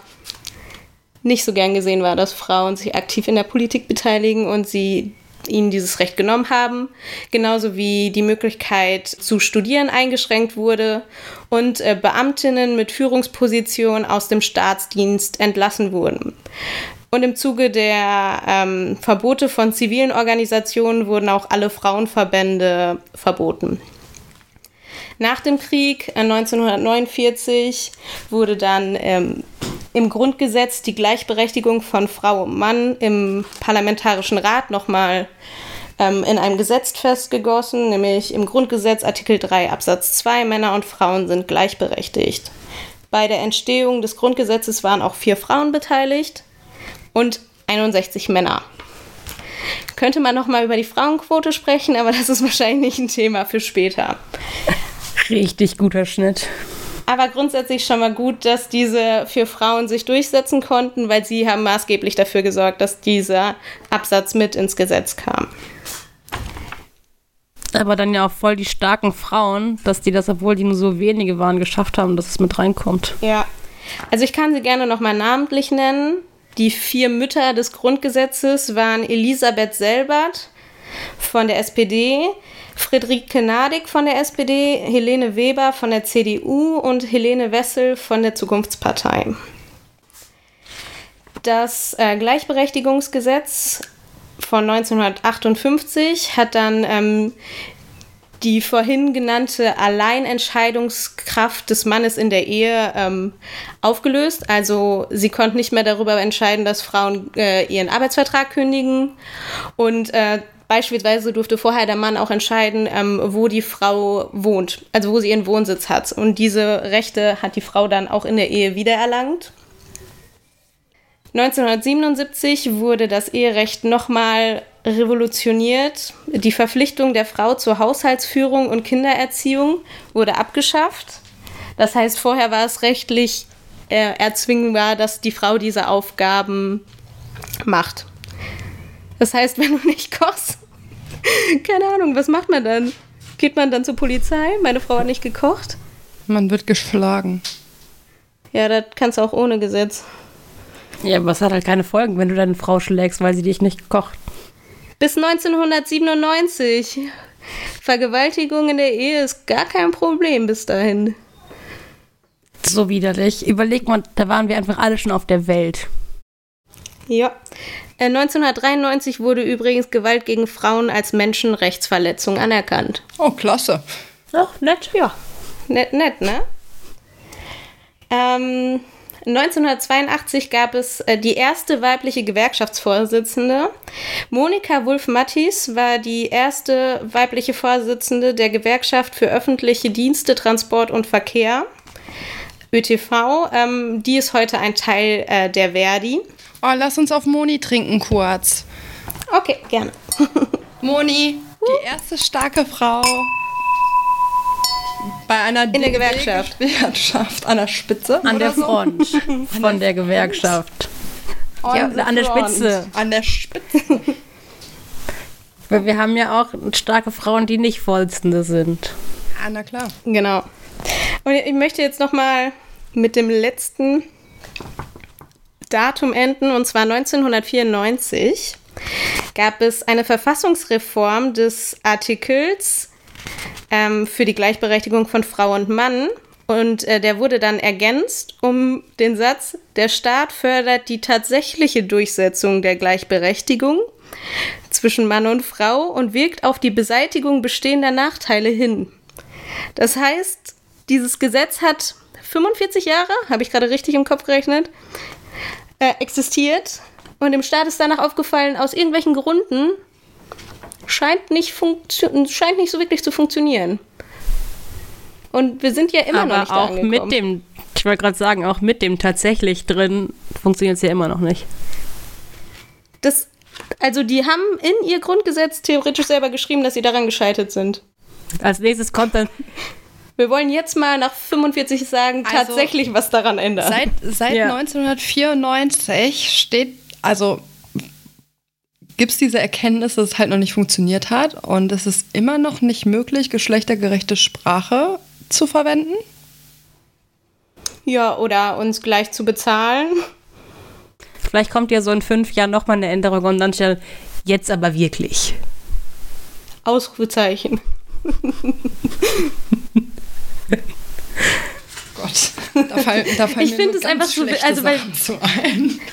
nicht so gern gesehen war, dass Frauen sich aktiv in der Politik beteiligen und sie ihnen dieses Recht genommen haben, genauso wie die Möglichkeit zu studieren eingeschränkt wurde und äh, Beamtinnen mit Führungsposition aus dem Staatsdienst entlassen wurden. Und im Zuge der ähm, Verbote von zivilen Organisationen wurden auch alle Frauenverbände verboten. Nach dem Krieg 1949 äh, wurde dann ähm, im Grundgesetz die Gleichberechtigung von Frau und Mann im Parlamentarischen Rat nochmal ähm, in einem Gesetz festgegossen, nämlich im Grundgesetz Artikel 3 Absatz 2 Männer und Frauen sind gleichberechtigt. Bei der Entstehung des Grundgesetzes waren auch vier Frauen beteiligt und 61 Männer. Könnte man noch mal über die Frauenquote sprechen, aber das ist wahrscheinlich nicht ein Thema für später. Richtig guter Schnitt. Aber grundsätzlich schon mal gut, dass diese vier Frauen sich durchsetzen konnten, weil sie haben maßgeblich dafür gesorgt, dass dieser Absatz mit ins Gesetz kam. Aber dann ja auch voll die starken Frauen, dass die das, obwohl die nur so wenige waren, geschafft haben, dass es mit reinkommt. Ja. Also ich kann sie gerne nochmal namentlich nennen. Die vier Mütter des Grundgesetzes waren Elisabeth Selbert von der SPD, Friederike Nadig von der SPD, Helene Weber von der CDU und Helene Wessel von der Zukunftspartei. Das äh, Gleichberechtigungsgesetz von 1958 hat dann ähm, die vorhin genannte Alleinentscheidungskraft des Mannes in der Ehe ähm, aufgelöst. Also sie konnte nicht mehr darüber entscheiden, dass Frauen äh, ihren Arbeitsvertrag kündigen und äh, Beispielsweise durfte vorher der Mann auch entscheiden, ähm, wo die Frau wohnt, also wo sie ihren Wohnsitz hat. Und diese Rechte hat die Frau dann auch in der Ehe wiedererlangt. 1977 wurde das Eherecht nochmal revolutioniert. Die Verpflichtung der Frau zur Haushaltsführung und Kindererziehung wurde abgeschafft. Das heißt, vorher war es rechtlich äh, erzwingbar, dass die Frau diese Aufgaben macht. Das heißt, wenn du nicht kochst, keine Ahnung, was macht man dann? Geht man dann zur Polizei? Meine Frau hat nicht gekocht. Man wird geschlagen. Ja, das kannst du auch ohne Gesetz. Ja, aber es hat halt keine Folgen, wenn du deine Frau schlägst, weil sie dich nicht kocht. Bis 1997. Vergewaltigung in der Ehe ist gar kein Problem bis dahin. So widerlich. Überleg mal, da waren wir einfach alle schon auf der Welt. Ja. 1993 äh, wurde übrigens Gewalt gegen Frauen als Menschenrechtsverletzung anerkannt. Oh, klasse. Ach, nett. Ja, nett, nett, ne? Ähm, 1982 gab es äh, die erste weibliche Gewerkschaftsvorsitzende. Monika Wulf-Mattis war die erste weibliche Vorsitzende der Gewerkschaft für öffentliche Dienste, Transport und Verkehr, ÖTV. Ähm, die ist heute ein Teil äh, der Verdi. Oh, lass uns auf Moni trinken kurz. Okay, gerne. Moni, die erste starke Frau bei einer in der Gewerkschaft. Gewerkschaft an der Spitze. An der Front von der Gewerkschaft. Ja, an der Spitze. An der Spitze. Weil wir haben ja auch starke Frauen, die nicht Vorsitzende sind. Ja, na klar. Genau. Und ich möchte jetzt noch mal mit dem letzten Datum enden, und zwar 1994 gab es eine Verfassungsreform des Artikels ähm, für die Gleichberechtigung von Frau und Mann. Und äh, der wurde dann ergänzt um den Satz, der Staat fördert die tatsächliche Durchsetzung der Gleichberechtigung zwischen Mann und Frau und wirkt auf die Beseitigung bestehender Nachteile hin. Das heißt, dieses Gesetz hat 45 Jahre, habe ich gerade richtig im Kopf gerechnet, äh, existiert. Und dem Staat ist danach aufgefallen, aus irgendwelchen Gründen scheint nicht, scheint nicht so wirklich zu funktionieren. Und wir sind ja immer Aber noch nicht auch mit dem, ich wollte gerade sagen, auch mit dem tatsächlich drin funktioniert es ja immer noch nicht. Das, also die haben in ihr Grundgesetz theoretisch selber geschrieben, dass sie daran gescheitert sind. Als nächstes kommt dann. Wir wollen jetzt mal nach 45 sagen, also tatsächlich was daran ändern. Seit, seit ja. 1994 steht, also gibt es diese Erkenntnis, dass es halt noch nicht funktioniert hat und es ist immer noch nicht möglich, geschlechtergerechte Sprache zu verwenden? Ja, oder uns gleich zu bezahlen. Vielleicht kommt ja so in fünf Jahren nochmal eine Änderung und dann steht Jetzt aber wirklich. Ausrufezeichen. Gott, da fallen, da fallen ich finde es einfach so, also weil,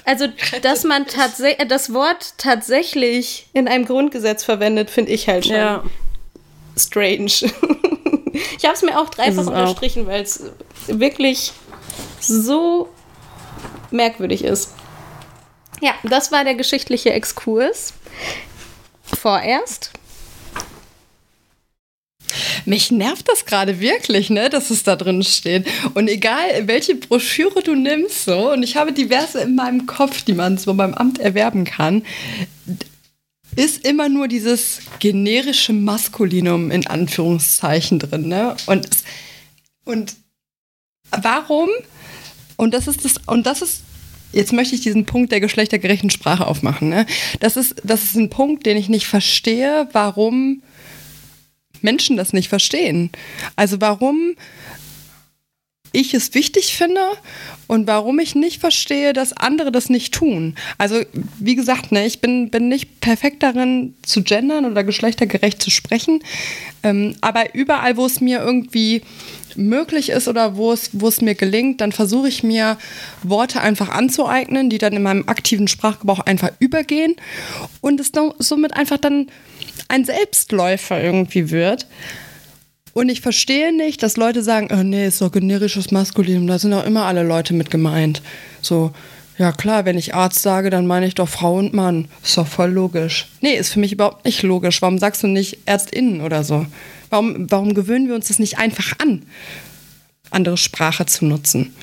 also dass man tatsächlich äh, das Wort tatsächlich in einem Grundgesetz verwendet, finde ich halt schon ja. strange. ich habe es mir auch dreifach unterstrichen, weil es wirklich so merkwürdig ist. Ja, das war der geschichtliche Exkurs. Vorerst. Mich nervt das gerade wirklich, ne, dass es da drin steht. Und egal, welche Broschüre du nimmst, so, und ich habe diverse in meinem Kopf, die man so beim Amt erwerben kann, ist immer nur dieses generische Maskulinum in Anführungszeichen drin, ne? Und, und warum? Und das ist das, und das ist jetzt möchte ich diesen Punkt der geschlechtergerechten Sprache aufmachen. Ne? Das, ist, das ist ein Punkt, den ich nicht verstehe, warum Menschen das nicht verstehen. Also warum ich es wichtig finde und warum ich nicht verstehe, dass andere das nicht tun. Also, wie gesagt, ne, ich bin, bin nicht perfekt darin, zu gendern oder geschlechtergerecht zu sprechen. Ähm, aber überall, wo es mir irgendwie möglich ist oder wo es, wo es mir gelingt, dann versuche ich mir Worte einfach anzueignen, die dann in meinem aktiven Sprachgebrauch einfach übergehen und es somit einfach dann ein Selbstläufer irgendwie wird. Und ich verstehe nicht, dass Leute sagen, oh nee, ist doch generisches Maskulinum, da sind auch immer alle Leute mit gemeint. So, ja klar, wenn ich Arzt sage, dann meine ich doch Frau und Mann. Ist doch voll logisch. Nee, ist für mich überhaupt nicht logisch. Warum sagst du nicht Ärztinnen oder so? Warum, warum gewöhnen wir uns das nicht einfach an, andere Sprache zu nutzen?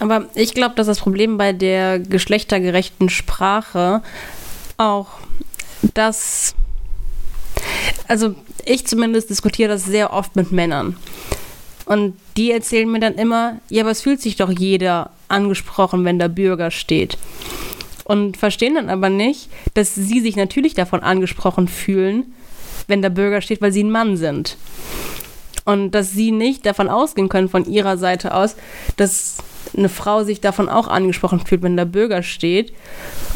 Aber ich glaube, dass das Problem bei der geschlechtergerechten Sprache auch das, also ich zumindest diskutiere das sehr oft mit Männern. Und die erzählen mir dann immer, ja, aber es fühlt sich doch jeder angesprochen, wenn der Bürger steht. Und verstehen dann aber nicht, dass sie sich natürlich davon angesprochen fühlen, wenn der Bürger steht, weil sie ein Mann sind. Und dass sie nicht davon ausgehen können, von ihrer Seite aus, dass eine Frau sich davon auch angesprochen fühlt, wenn der Bürger steht.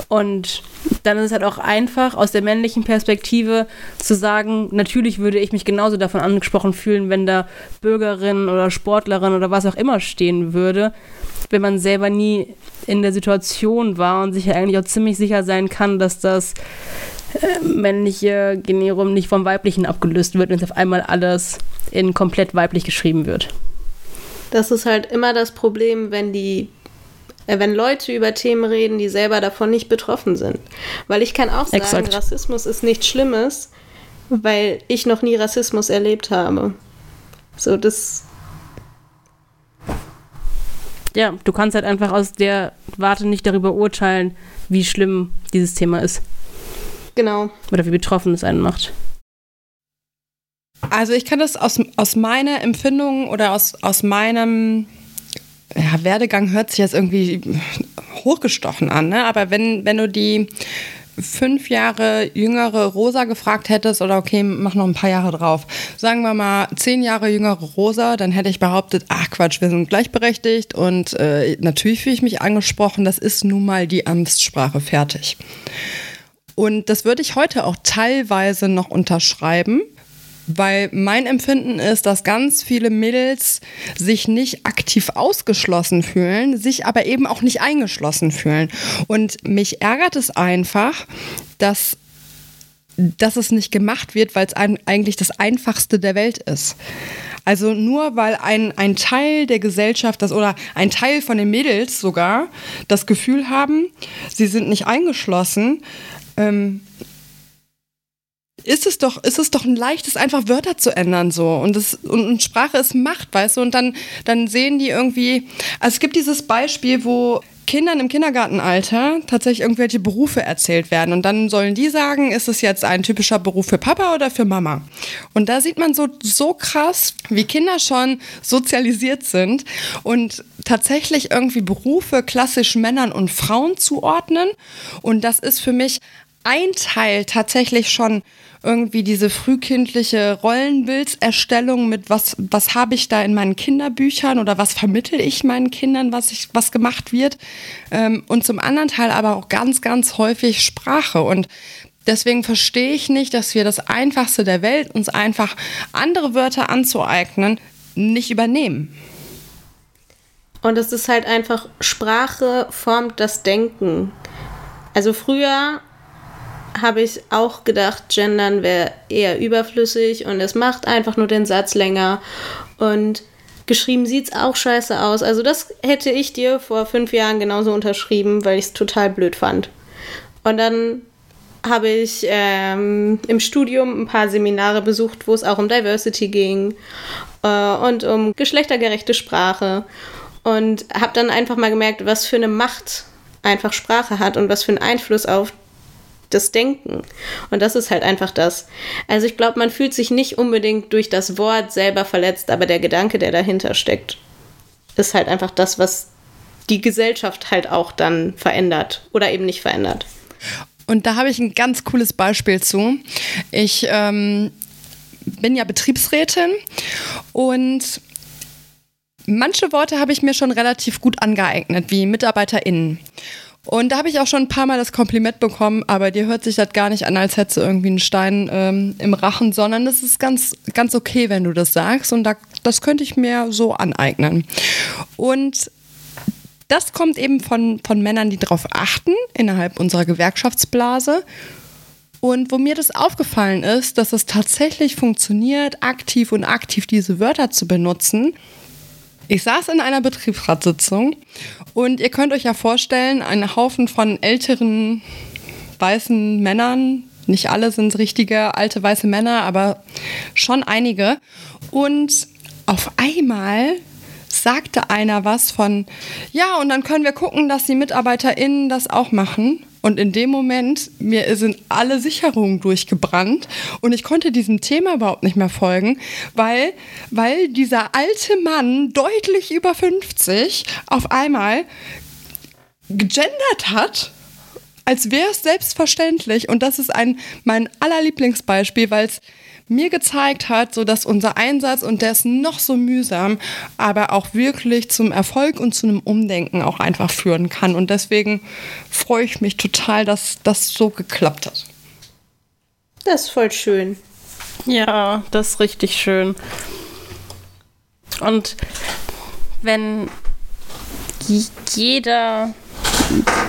Und dann ist es halt auch einfach aus der männlichen Perspektive zu sagen, natürlich würde ich mich genauso davon angesprochen fühlen, wenn da Bürgerin oder Sportlerin oder was auch immer stehen würde, wenn man selber nie in der Situation war und sich ja eigentlich auch ziemlich sicher sein kann, dass das äh, männliche Generum nicht vom weiblichen abgelöst wird und auf einmal alles in komplett weiblich geschrieben wird. Das ist halt immer das Problem, wenn die äh, wenn Leute über Themen reden, die selber davon nicht betroffen sind. Weil ich kann auch sagen, Exakt. Rassismus ist nichts Schlimmes, weil ich noch nie Rassismus erlebt habe. So, das. Ja, du kannst halt einfach aus der Warte nicht darüber urteilen, wie schlimm dieses Thema ist. Genau. Oder wie betroffen es einen macht. Also ich kann das aus, aus meiner Empfindung oder aus, aus meinem ja, Werdegang hört sich jetzt irgendwie hochgestochen an, ne? aber wenn, wenn du die fünf Jahre jüngere Rosa gefragt hättest, oder okay, mach noch ein paar Jahre drauf, sagen wir mal zehn Jahre jüngere Rosa, dann hätte ich behauptet, ach Quatsch, wir sind gleichberechtigt und äh, natürlich fühle ich mich angesprochen, das ist nun mal die Amtssprache fertig. Und das würde ich heute auch teilweise noch unterschreiben. Weil mein Empfinden ist, dass ganz viele Mädels sich nicht aktiv ausgeschlossen fühlen, sich aber eben auch nicht eingeschlossen fühlen. Und mich ärgert es einfach, dass dass es nicht gemacht wird, weil es eigentlich das Einfachste der Welt ist. Also nur weil ein, ein Teil der Gesellschaft das oder ein Teil von den Mädels sogar das Gefühl haben, sie sind nicht eingeschlossen, ähm, ist es doch, ist es doch ein leichtes, einfach Wörter zu ändern so. Und, das, und, und, Sprache ist Macht, weißt du? Und dann, dann sehen die irgendwie. Also es gibt dieses Beispiel, wo Kindern im Kindergartenalter tatsächlich irgendwelche Berufe erzählt werden. Und dann sollen die sagen, ist es jetzt ein typischer Beruf für Papa oder für Mama? Und da sieht man so, so krass, wie Kinder schon sozialisiert sind und tatsächlich irgendwie Berufe klassisch Männern und Frauen zuordnen. Und das ist für mich ein Teil tatsächlich schon irgendwie diese frühkindliche Rollenbildserstellung mit was, was habe ich da in meinen Kinderbüchern oder was vermittel ich meinen Kindern, was, ich, was gemacht wird. Ähm, und zum anderen Teil aber auch ganz, ganz häufig Sprache. Und Deswegen verstehe ich nicht, dass wir das Einfachste der Welt, uns einfach andere Wörter anzueignen, nicht übernehmen. Und es ist halt einfach, Sprache formt das Denken. Also früher habe ich auch gedacht, Gendern wäre eher überflüssig und es macht einfach nur den Satz länger. Und geschrieben sieht es auch scheiße aus. Also das hätte ich dir vor fünf Jahren genauso unterschrieben, weil ich es total blöd fand. Und dann habe ich ähm, im Studium ein paar Seminare besucht, wo es auch um Diversity ging äh, und um geschlechtergerechte Sprache. Und habe dann einfach mal gemerkt, was für eine Macht einfach Sprache hat und was für einen Einfluss auf das Denken. Und das ist halt einfach das. Also ich glaube, man fühlt sich nicht unbedingt durch das Wort selber verletzt, aber der Gedanke, der dahinter steckt, ist halt einfach das, was die Gesellschaft halt auch dann verändert oder eben nicht verändert. Und da habe ich ein ganz cooles Beispiel zu. Ich ähm, bin ja Betriebsrätin und manche Worte habe ich mir schon relativ gut angeeignet, wie MitarbeiterInnen. Und da habe ich auch schon ein paar Mal das Kompliment bekommen, aber dir hört sich das gar nicht an, als hättest du irgendwie einen Stein ähm, im Rachen, sondern es ist ganz, ganz okay, wenn du das sagst. Und da, das könnte ich mir so aneignen. Und das kommt eben von, von Männern, die darauf achten, innerhalb unserer Gewerkschaftsblase. Und wo mir das aufgefallen ist, dass es tatsächlich funktioniert, aktiv und aktiv diese Wörter zu benutzen, ich saß in einer Betriebsratssitzung und ihr könnt euch ja vorstellen, ein Haufen von älteren weißen Männern, nicht alle sind richtige alte weiße Männer, aber schon einige. Und auf einmal sagte einer was von, ja, und dann können wir gucken, dass die MitarbeiterInnen das auch machen. Und in dem Moment, mir sind alle Sicherungen durchgebrannt und ich konnte diesem Thema überhaupt nicht mehr folgen, weil, weil dieser alte Mann, deutlich über 50, auf einmal gegendert hat als wäre es selbstverständlich. Und das ist ein mein allerlieblingsbeispiel, weil es mir gezeigt hat, so dass unser Einsatz und der ist noch so mühsam, aber auch wirklich zum Erfolg und zu einem Umdenken auch einfach führen kann. Und deswegen freue ich mich total, dass das so geklappt hat. Das ist voll schön. Ja, das ist richtig schön. Und wenn jeder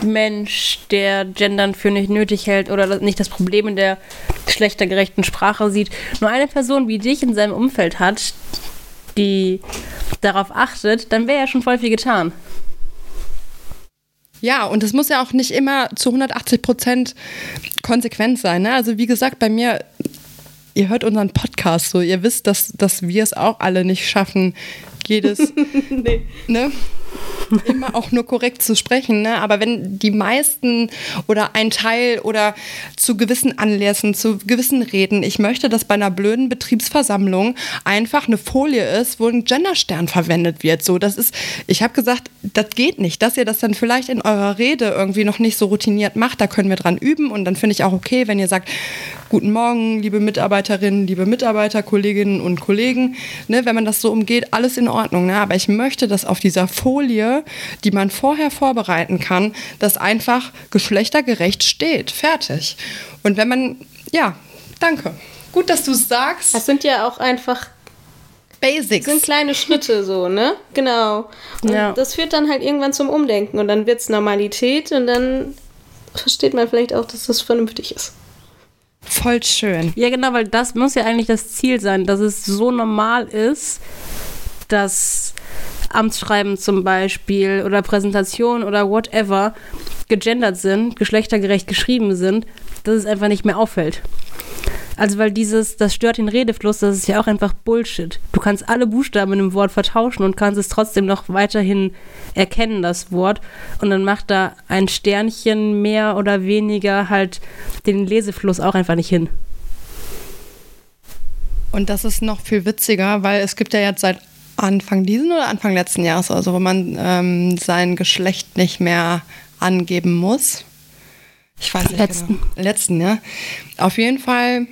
Mensch, der Gendern für nicht nötig hält oder nicht das Problem in der geschlechtergerechten Sprache sieht, nur eine Person wie dich in seinem Umfeld hat, die darauf achtet, dann wäre ja schon voll viel getan. Ja, und es muss ja auch nicht immer zu 180 Prozent konsequent sein. Ne? Also wie gesagt, bei mir, ihr hört unseren Podcast so, ihr wisst, dass, dass wir es auch alle nicht schaffen, jedes, nee. ne? Immer auch nur korrekt zu sprechen, ne? aber wenn die meisten oder ein Teil oder zu gewissen Anlässen, zu gewissen Reden, ich möchte, dass bei einer blöden Betriebsversammlung einfach eine Folie ist, wo ein Genderstern verwendet wird. So, das ist, ich habe gesagt, das geht nicht, dass ihr das dann vielleicht in eurer Rede irgendwie noch nicht so routiniert macht, da können wir dran üben und dann finde ich auch okay, wenn ihr sagt, guten Morgen, liebe Mitarbeiterinnen, liebe Mitarbeiter, Kolleginnen und Kollegen, ne, wenn man das so umgeht, alles in Ordnung, ne? aber ich möchte, dass auf dieser Folie die man vorher vorbereiten kann, das einfach geschlechtergerecht steht. Fertig. Und wenn man, ja, danke. Gut, dass du es sagst. Das sind ja auch einfach Basics. Das sind kleine Schritte so, ne? Genau. Und ja. das führt dann halt irgendwann zum Umdenken und dann wird es Normalität und dann versteht man vielleicht auch, dass das vernünftig ist. Voll schön. Ja, genau, weil das muss ja eigentlich das Ziel sein, dass es so normal ist, dass Amtsschreiben zum Beispiel oder Präsentation oder whatever gegendert sind, geschlechtergerecht geschrieben sind, dass es einfach nicht mehr auffällt. Also weil dieses, das stört den Redefluss, das ist ja auch einfach Bullshit. Du kannst alle Buchstaben in einem Wort vertauschen und kannst es trotzdem noch weiterhin erkennen, das Wort. Und dann macht da ein Sternchen mehr oder weniger halt den Lesefluss auch einfach nicht hin. Und das ist noch viel witziger, weil es gibt ja jetzt seit Anfang diesen oder Anfang letzten Jahres, also wo man ähm, sein Geschlecht nicht mehr angeben muss. Ich weiß nicht letzten. Genau. Letzten, ja. Auf jeden Fall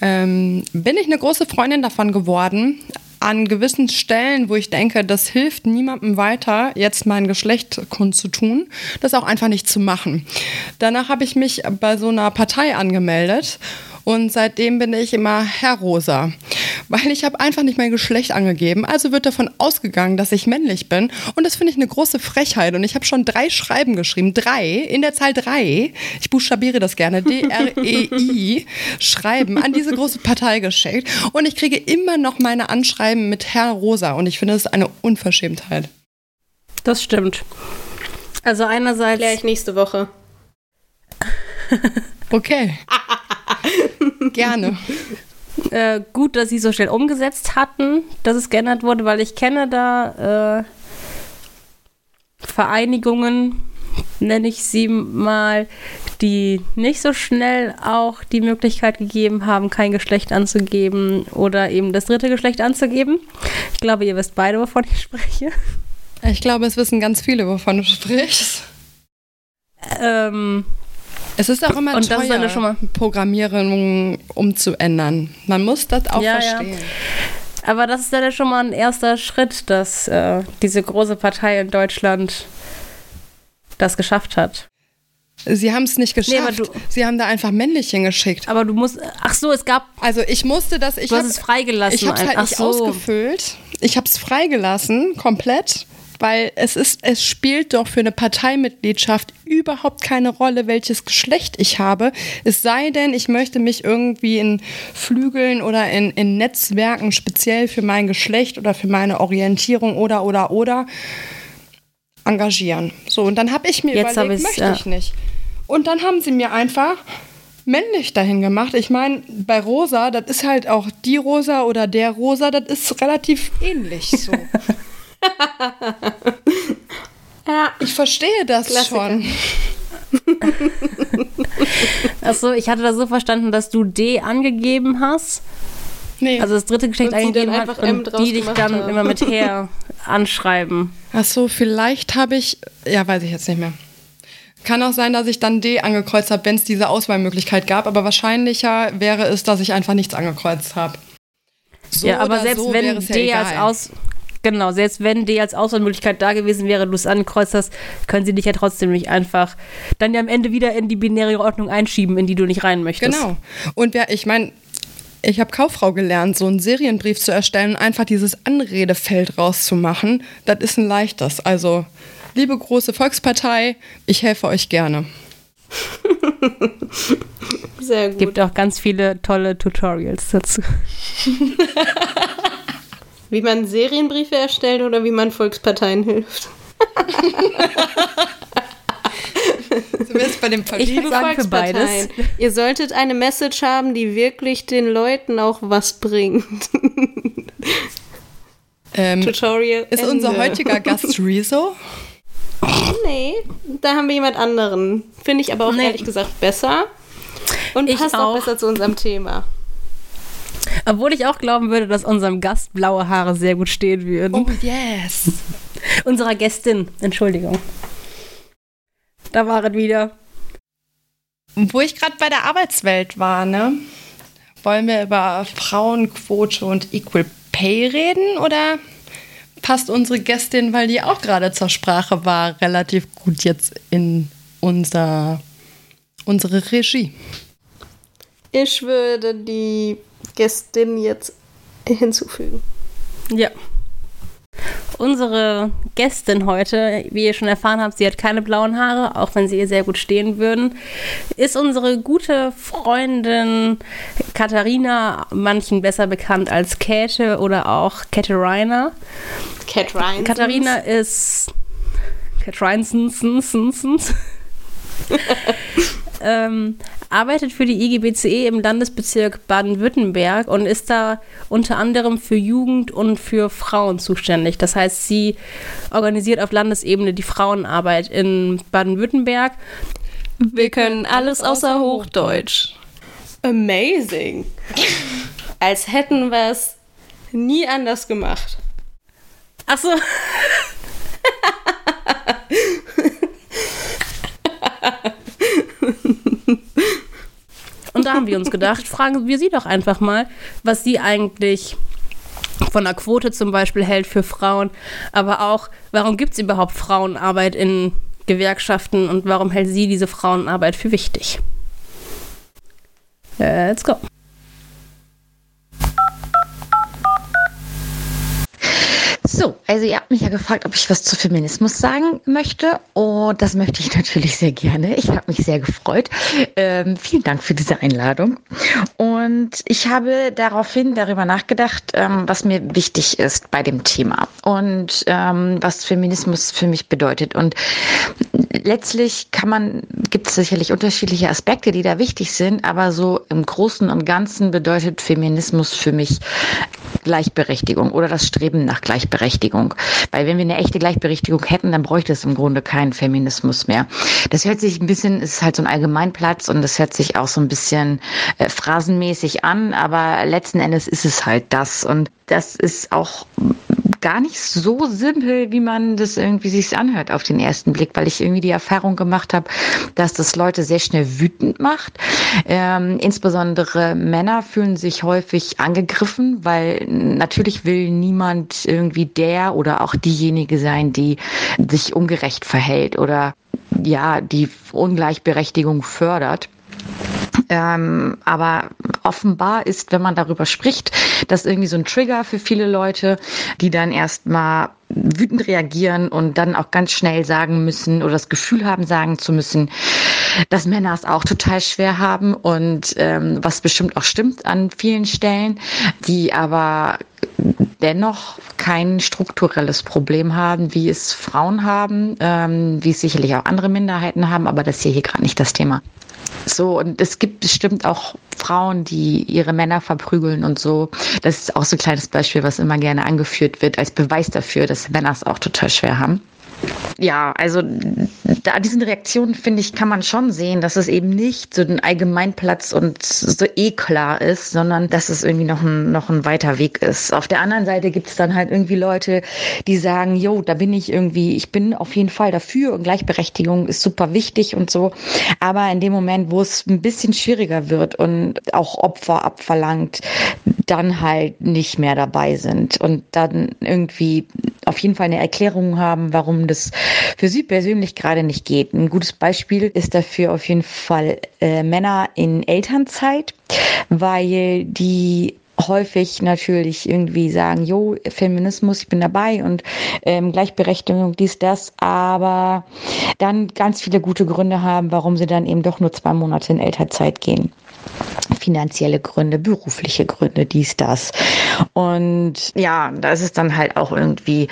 ähm, bin ich eine große Freundin davon geworden, an gewissen Stellen, wo ich denke, das hilft niemandem weiter, jetzt mein Geschlecht kundzutun, das auch einfach nicht zu machen. Danach habe ich mich bei so einer Partei angemeldet und seitdem bin ich immer Herr Rosa, weil ich habe einfach nicht mein Geschlecht angegeben. Also wird davon ausgegangen, dass ich männlich bin und das finde ich eine große Frechheit und ich habe schon drei Schreiben geschrieben, drei in der Zahl drei. Ich buchstabiere das gerne D R E I Schreiben an diese große Partei geschickt und ich kriege immer noch meine Anschreiben mit Herr Rosa und ich finde das ist eine Unverschämtheit. Das stimmt. Also einerseits. Klär ich nächste Woche. Okay. Gerne. Äh, gut, dass sie so schnell umgesetzt hatten, dass es geändert wurde, weil ich kenne da äh, Vereinigungen, nenne ich sie mal, die nicht so schnell auch die Möglichkeit gegeben haben, kein Geschlecht anzugeben oder eben das dritte Geschlecht anzugeben. Ich glaube, ihr wisst beide, wovon ich spreche. Ich glaube, es wissen ganz viele, wovon du sprichst. Ähm, Es ist auch immer Und das teuer, ist dann schon mal- Programmierung umzuändern. Man muss das auch Ja, ja. verstehen. aber das ist dann ja schon mal ein erster Schritt, dass äh, diese große Partei in Deutschland das geschafft hat. Sie haben es nicht Nee, geschafft. du- Sie haben da einfach männlich hingeschickt. Aber du musst. Ach so, es gab. Also ich musste das, ich Du hast hab- es freigelassen. Ich habe es halt Ach nicht so. ausgefüllt. Ich habe es freigelassen, komplett, weil es ist, es spielt doch für eine Parteimitgliedschaft überhaupt keine Rolle, welches Geschlecht ich habe. Es sei denn, ich möchte mich irgendwie in Flügeln oder in, in Netzwerken speziell für mein Geschlecht oder für meine Orientierung oder oder oder engagieren. So, und dann habe ich mir Jetzt überlegt, möchte ja. ich nicht. Und dann haben sie mir einfach männlich dahin gemacht. Ich meine, bei Rosa, das ist halt auch die Rosa oder der Rosa, das ist relativ ähnlich so. Ja. Ich verstehe das Klassiker. schon. Ach so, ich hatte das so verstanden, dass du D angegeben hast. Nee. Also das dritte Geschlecht eingegeben hat und die dich dann haben. immer mit her anschreiben. Ach so, vielleicht habe ich, ja, weiß ich jetzt nicht mehr. Kann auch sein, dass ich dann D angekreuzt habe, wenn es diese Auswahlmöglichkeit gab, aber wahrscheinlicher wäre es, dass ich einfach nichts angekreuzt habe. So ja, aber selbst so wenn es ja D als. Aus genau, selbst wenn D als Auswahlmöglichkeit da gewesen wäre, du es angekreuzt hast, können sie dich ja trotzdem nicht einfach dann ja am Ende wieder in die binäre Ordnung einschieben, in die du nicht rein möchtest. Genau. Und wer, ich meine, ich habe Kauffrau gelernt, so einen Serienbrief zu erstellen und einfach dieses Anredefeld rauszumachen, das ist ein leichtes. Also, liebe große Volkspartei, ich helfe euch gerne. Sehr gut. Gibt auch ganz viele tolle Tutorials dazu. Wie man Serienbriefe erstellt oder wie man Volksparteien hilft. Zumindest bei dem Ich Liebe würde sagen für beides. Ihr solltet eine Message haben, die wirklich den Leuten auch was bringt. ähm, Tutorial. ist unser Ende. heutiger Gast Rezo? Nee, da haben wir jemand anderen. Finde ich aber auch Nee. ehrlich gesagt besser. Und Ich passt auch auch. besser zu unserem Thema. Obwohl ich auch glauben würde, dass unserem Gast blaue Haare sehr gut stehen würden. Oh yes. Unserer Gästin, Entschuldigung. Da war es wieder. Wo ich gerade bei der Arbeitswelt war, ne? Wollen wir über Frauenquote und Equal Pay reden oder passt unsere Gästin, weil die auch gerade zur Sprache war, relativ gut jetzt in unser, unsere Regie? Ich würde die Gästin jetzt hinzufügen. Ja. Unsere Gästin heute, wie ihr schon erfahren habt, sie hat keine blauen Haare, auch wenn sie ihr sehr gut stehen würden, ist unsere gute Freundin Katharina, manchen besser bekannt als Käthe oder auch. Cat Ryan. Katharina ist Reinsons, ähm, arbeitet für die IGBCE im Landesbezirk Baden-Württemberg und ist da unter anderem für Jugend und für Frauen zuständig. Das heißt, sie organisiert auf Landesebene die Frauenarbeit in Baden-Württemberg. Wir können alles außer Hochdeutsch. Amazing. Als hätten wir es nie anders gemacht. Ach so. Und da haben wir uns gedacht, fragen wir sie doch einfach mal, was sie eigentlich von der Quote zum Beispiel hält für Frauen, aber auch, warum gibt es überhaupt Frauenarbeit in Gewerkschaften und warum hält sie diese Frauenarbeit für wichtig? Let's go. So, also ihr habt mich ja gefragt, ob ich was zu Feminismus sagen möchte. Und das möchte ich natürlich sehr gerne. Ich habe mich sehr gefreut. Ähm, vielen Dank für diese Einladung. Und ich habe daraufhin darüber nachgedacht, ähm, was mir wichtig ist bei dem Thema und ähm, was Feminismus für mich bedeutet. Und letztlich kann man, gibt es sicherlich unterschiedliche Aspekte, die da wichtig sind, aber so im Großen und Ganzen bedeutet Feminismus für mich Gleichberechtigung oder das Streben nach Gleichberechtigung. Weil wenn wir eine echte Gleichberechtigung hätten, dann bräuchte es im Grunde keinen Feminismus mehr. Das hört sich ein bisschen, ist halt so ein Allgemeinplatz und das hört sich auch so ein bisschen äh, phrasenmäßig an, aber letzten Endes ist es halt das. Und das ist auch gar nicht so simpel, wie man das irgendwie sich anhört auf den ersten Blick, weil ich irgendwie die Erfahrung gemacht habe, dass das Leute sehr schnell wütend macht. Ähm, insbesondere Männer fühlen sich häufig angegriffen, weil natürlich will niemand irgendwie der oder auch diejenige sein, die sich ungerecht verhält oder ja, die Ungleichberechtigung fördert. Ähm, aber offenbar ist, wenn man darüber spricht, das irgendwie so ein Trigger für viele Leute, die dann erstmal wütend reagieren und dann auch ganz schnell sagen müssen oder das Gefühl haben, sagen zu müssen, dass Männer es auch total schwer haben und ähm, was bestimmt auch stimmt an vielen Stellen, die aber dennoch kein strukturelles Problem haben, wie es Frauen haben, ähm, wie es sicherlich auch andere Minderheiten haben, aber das ist hier, hier gerade nicht das Thema. So, und es gibt bestimmt auch Frauen, die ihre Männer verprügeln und so. Das ist auch so ein kleines Beispiel, was immer gerne angeführt wird, als Beweis dafür, dass Männer es auch total schwer haben ja, also da diesen Reaktionen, finde ich, kann man schon sehen, dass es eben nicht so ein Allgemeinplatz und so eh klar ist, sondern dass es irgendwie noch ein, noch ein weiter Weg ist. Auf der anderen Seite gibt es dann halt irgendwie Leute, die sagen, jo, da bin ich irgendwie, ich bin auf jeden Fall dafür und Gleichberechtigung ist super wichtig und so. Aber in dem Moment, wo es ein bisschen schwieriger wird und auch Opfer abverlangt, dann halt nicht mehr dabei sind und dann irgendwie auf jeden Fall eine Erklärung haben, warum das für sie persönlich gerade nicht geht. Ein gutes Beispiel ist dafür auf jeden Fall äh, Männer in Elternzeit, weil die häufig natürlich irgendwie sagen, jo, Feminismus, ich bin dabei und ähm, Gleichberechtigung, dies, das, aber dann ganz viele gute Gründe haben, warum sie dann eben doch nur zwei Monate in Elternzeit gehen finanzielle Gründe, berufliche Gründe, dies, das. Und ja, da ist es dann halt auch irgendwie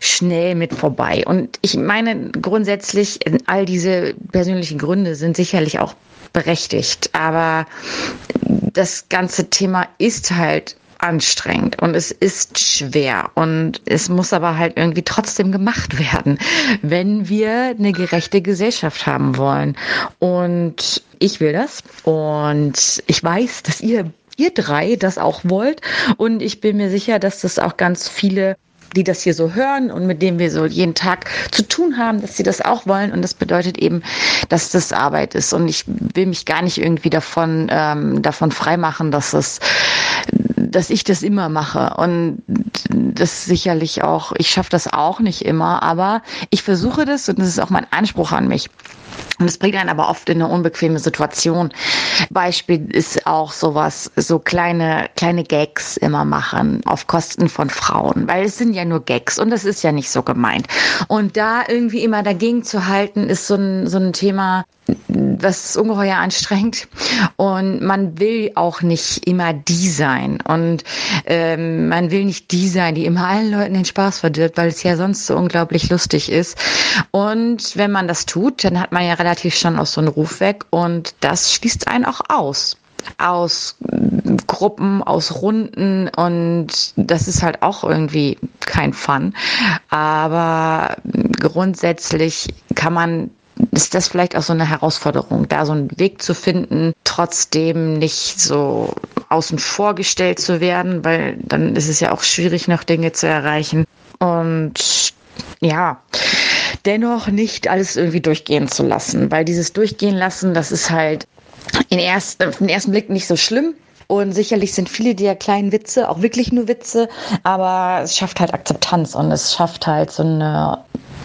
schnell mit vorbei. Und ich meine, grundsätzlich, all diese persönlichen Gründe sind sicherlich auch berechtigt. Aber das ganze Thema ist halt anstrengend und es ist schwer und es muss aber halt irgendwie trotzdem gemacht werden, wenn wir eine gerechte Gesellschaft haben wollen. Und ich will das und ich weiß, dass ihr ihr drei das auch wollt und ich bin mir sicher, dass das auch ganz viele die das hier so hören und mit denen wir so jeden Tag zu tun haben, dass sie das auch wollen. Und das bedeutet eben, dass das Arbeit ist. Und ich will mich gar nicht irgendwie davon, ähm, davon freimachen, dass es dass ich das immer mache und das sicherlich auch, ich schaffe das auch nicht immer, aber ich versuche das und das ist auch mein Anspruch an mich. Und es bringt einen aber oft in eine unbequeme Situation. Beispiel ist auch sowas, so kleine, kleine Gags immer machen auf Kosten von Frauen, weil es sind ja nur Gags und das ist ja nicht so gemeint. Und da irgendwie immer dagegen zu halten, ist so ein, so ein Thema, was ungeheuer anstrengend und man will auch nicht immer die sein und ähm, man will nicht die sein, die immer allen Leuten den Spaß verdirbt, weil es ja sonst so unglaublich lustig ist. Und wenn man das tut, dann hat man ja relativ schon auch so einen Ruf weg und das schließt einen auch aus aus Gruppen, aus Runden und das ist halt auch irgendwie kein Fun. Aber grundsätzlich kann man ist das vielleicht auch so eine Herausforderung, da so einen Weg zu finden, trotzdem nicht so außen vor gestellt zu werden, weil dann ist es ja auch schwierig, noch Dinge zu erreichen. Und ja, dennoch nicht alles irgendwie durchgehen zu lassen, weil dieses Durchgehen lassen, das ist halt in erst, auf den ersten Blick nicht so schlimm. Und sicherlich sind viele der kleinen Witze auch wirklich nur Witze, aber es schafft halt Akzeptanz und es schafft halt so eine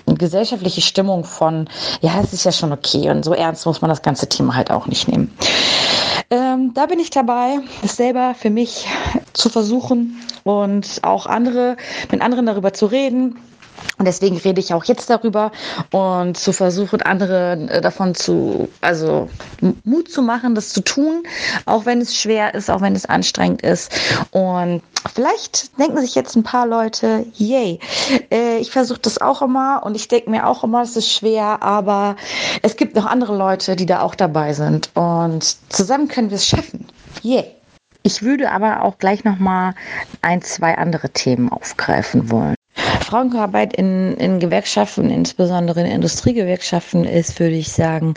gesellschaftliche Stimmung von, ja, es ist ja schon okay und so ernst muss man das ganze Thema halt auch nicht nehmen. Ähm, da bin ich dabei, das selber für mich zu versuchen und auch andere, mit anderen darüber zu reden, und deswegen rede ich auch jetzt darüber und zu versuchen, andere äh, davon zu, also Mut zu machen, das zu tun, auch wenn es schwer ist, auch wenn es anstrengend ist. Und vielleicht denken sich jetzt ein paar Leute, yay, äh, ich versuche das auch immer und ich denke mir auch immer, es ist schwer, aber es gibt noch andere Leute, die da auch dabei sind und zusammen können wir es schaffen. Yay. Ich würde aber auch gleich noch mal ein, zwei andere Themen aufgreifen wollen. Frauenarbeit in, in Gewerkschaften, insbesondere in Industriegewerkschaften, ist, würde ich sagen,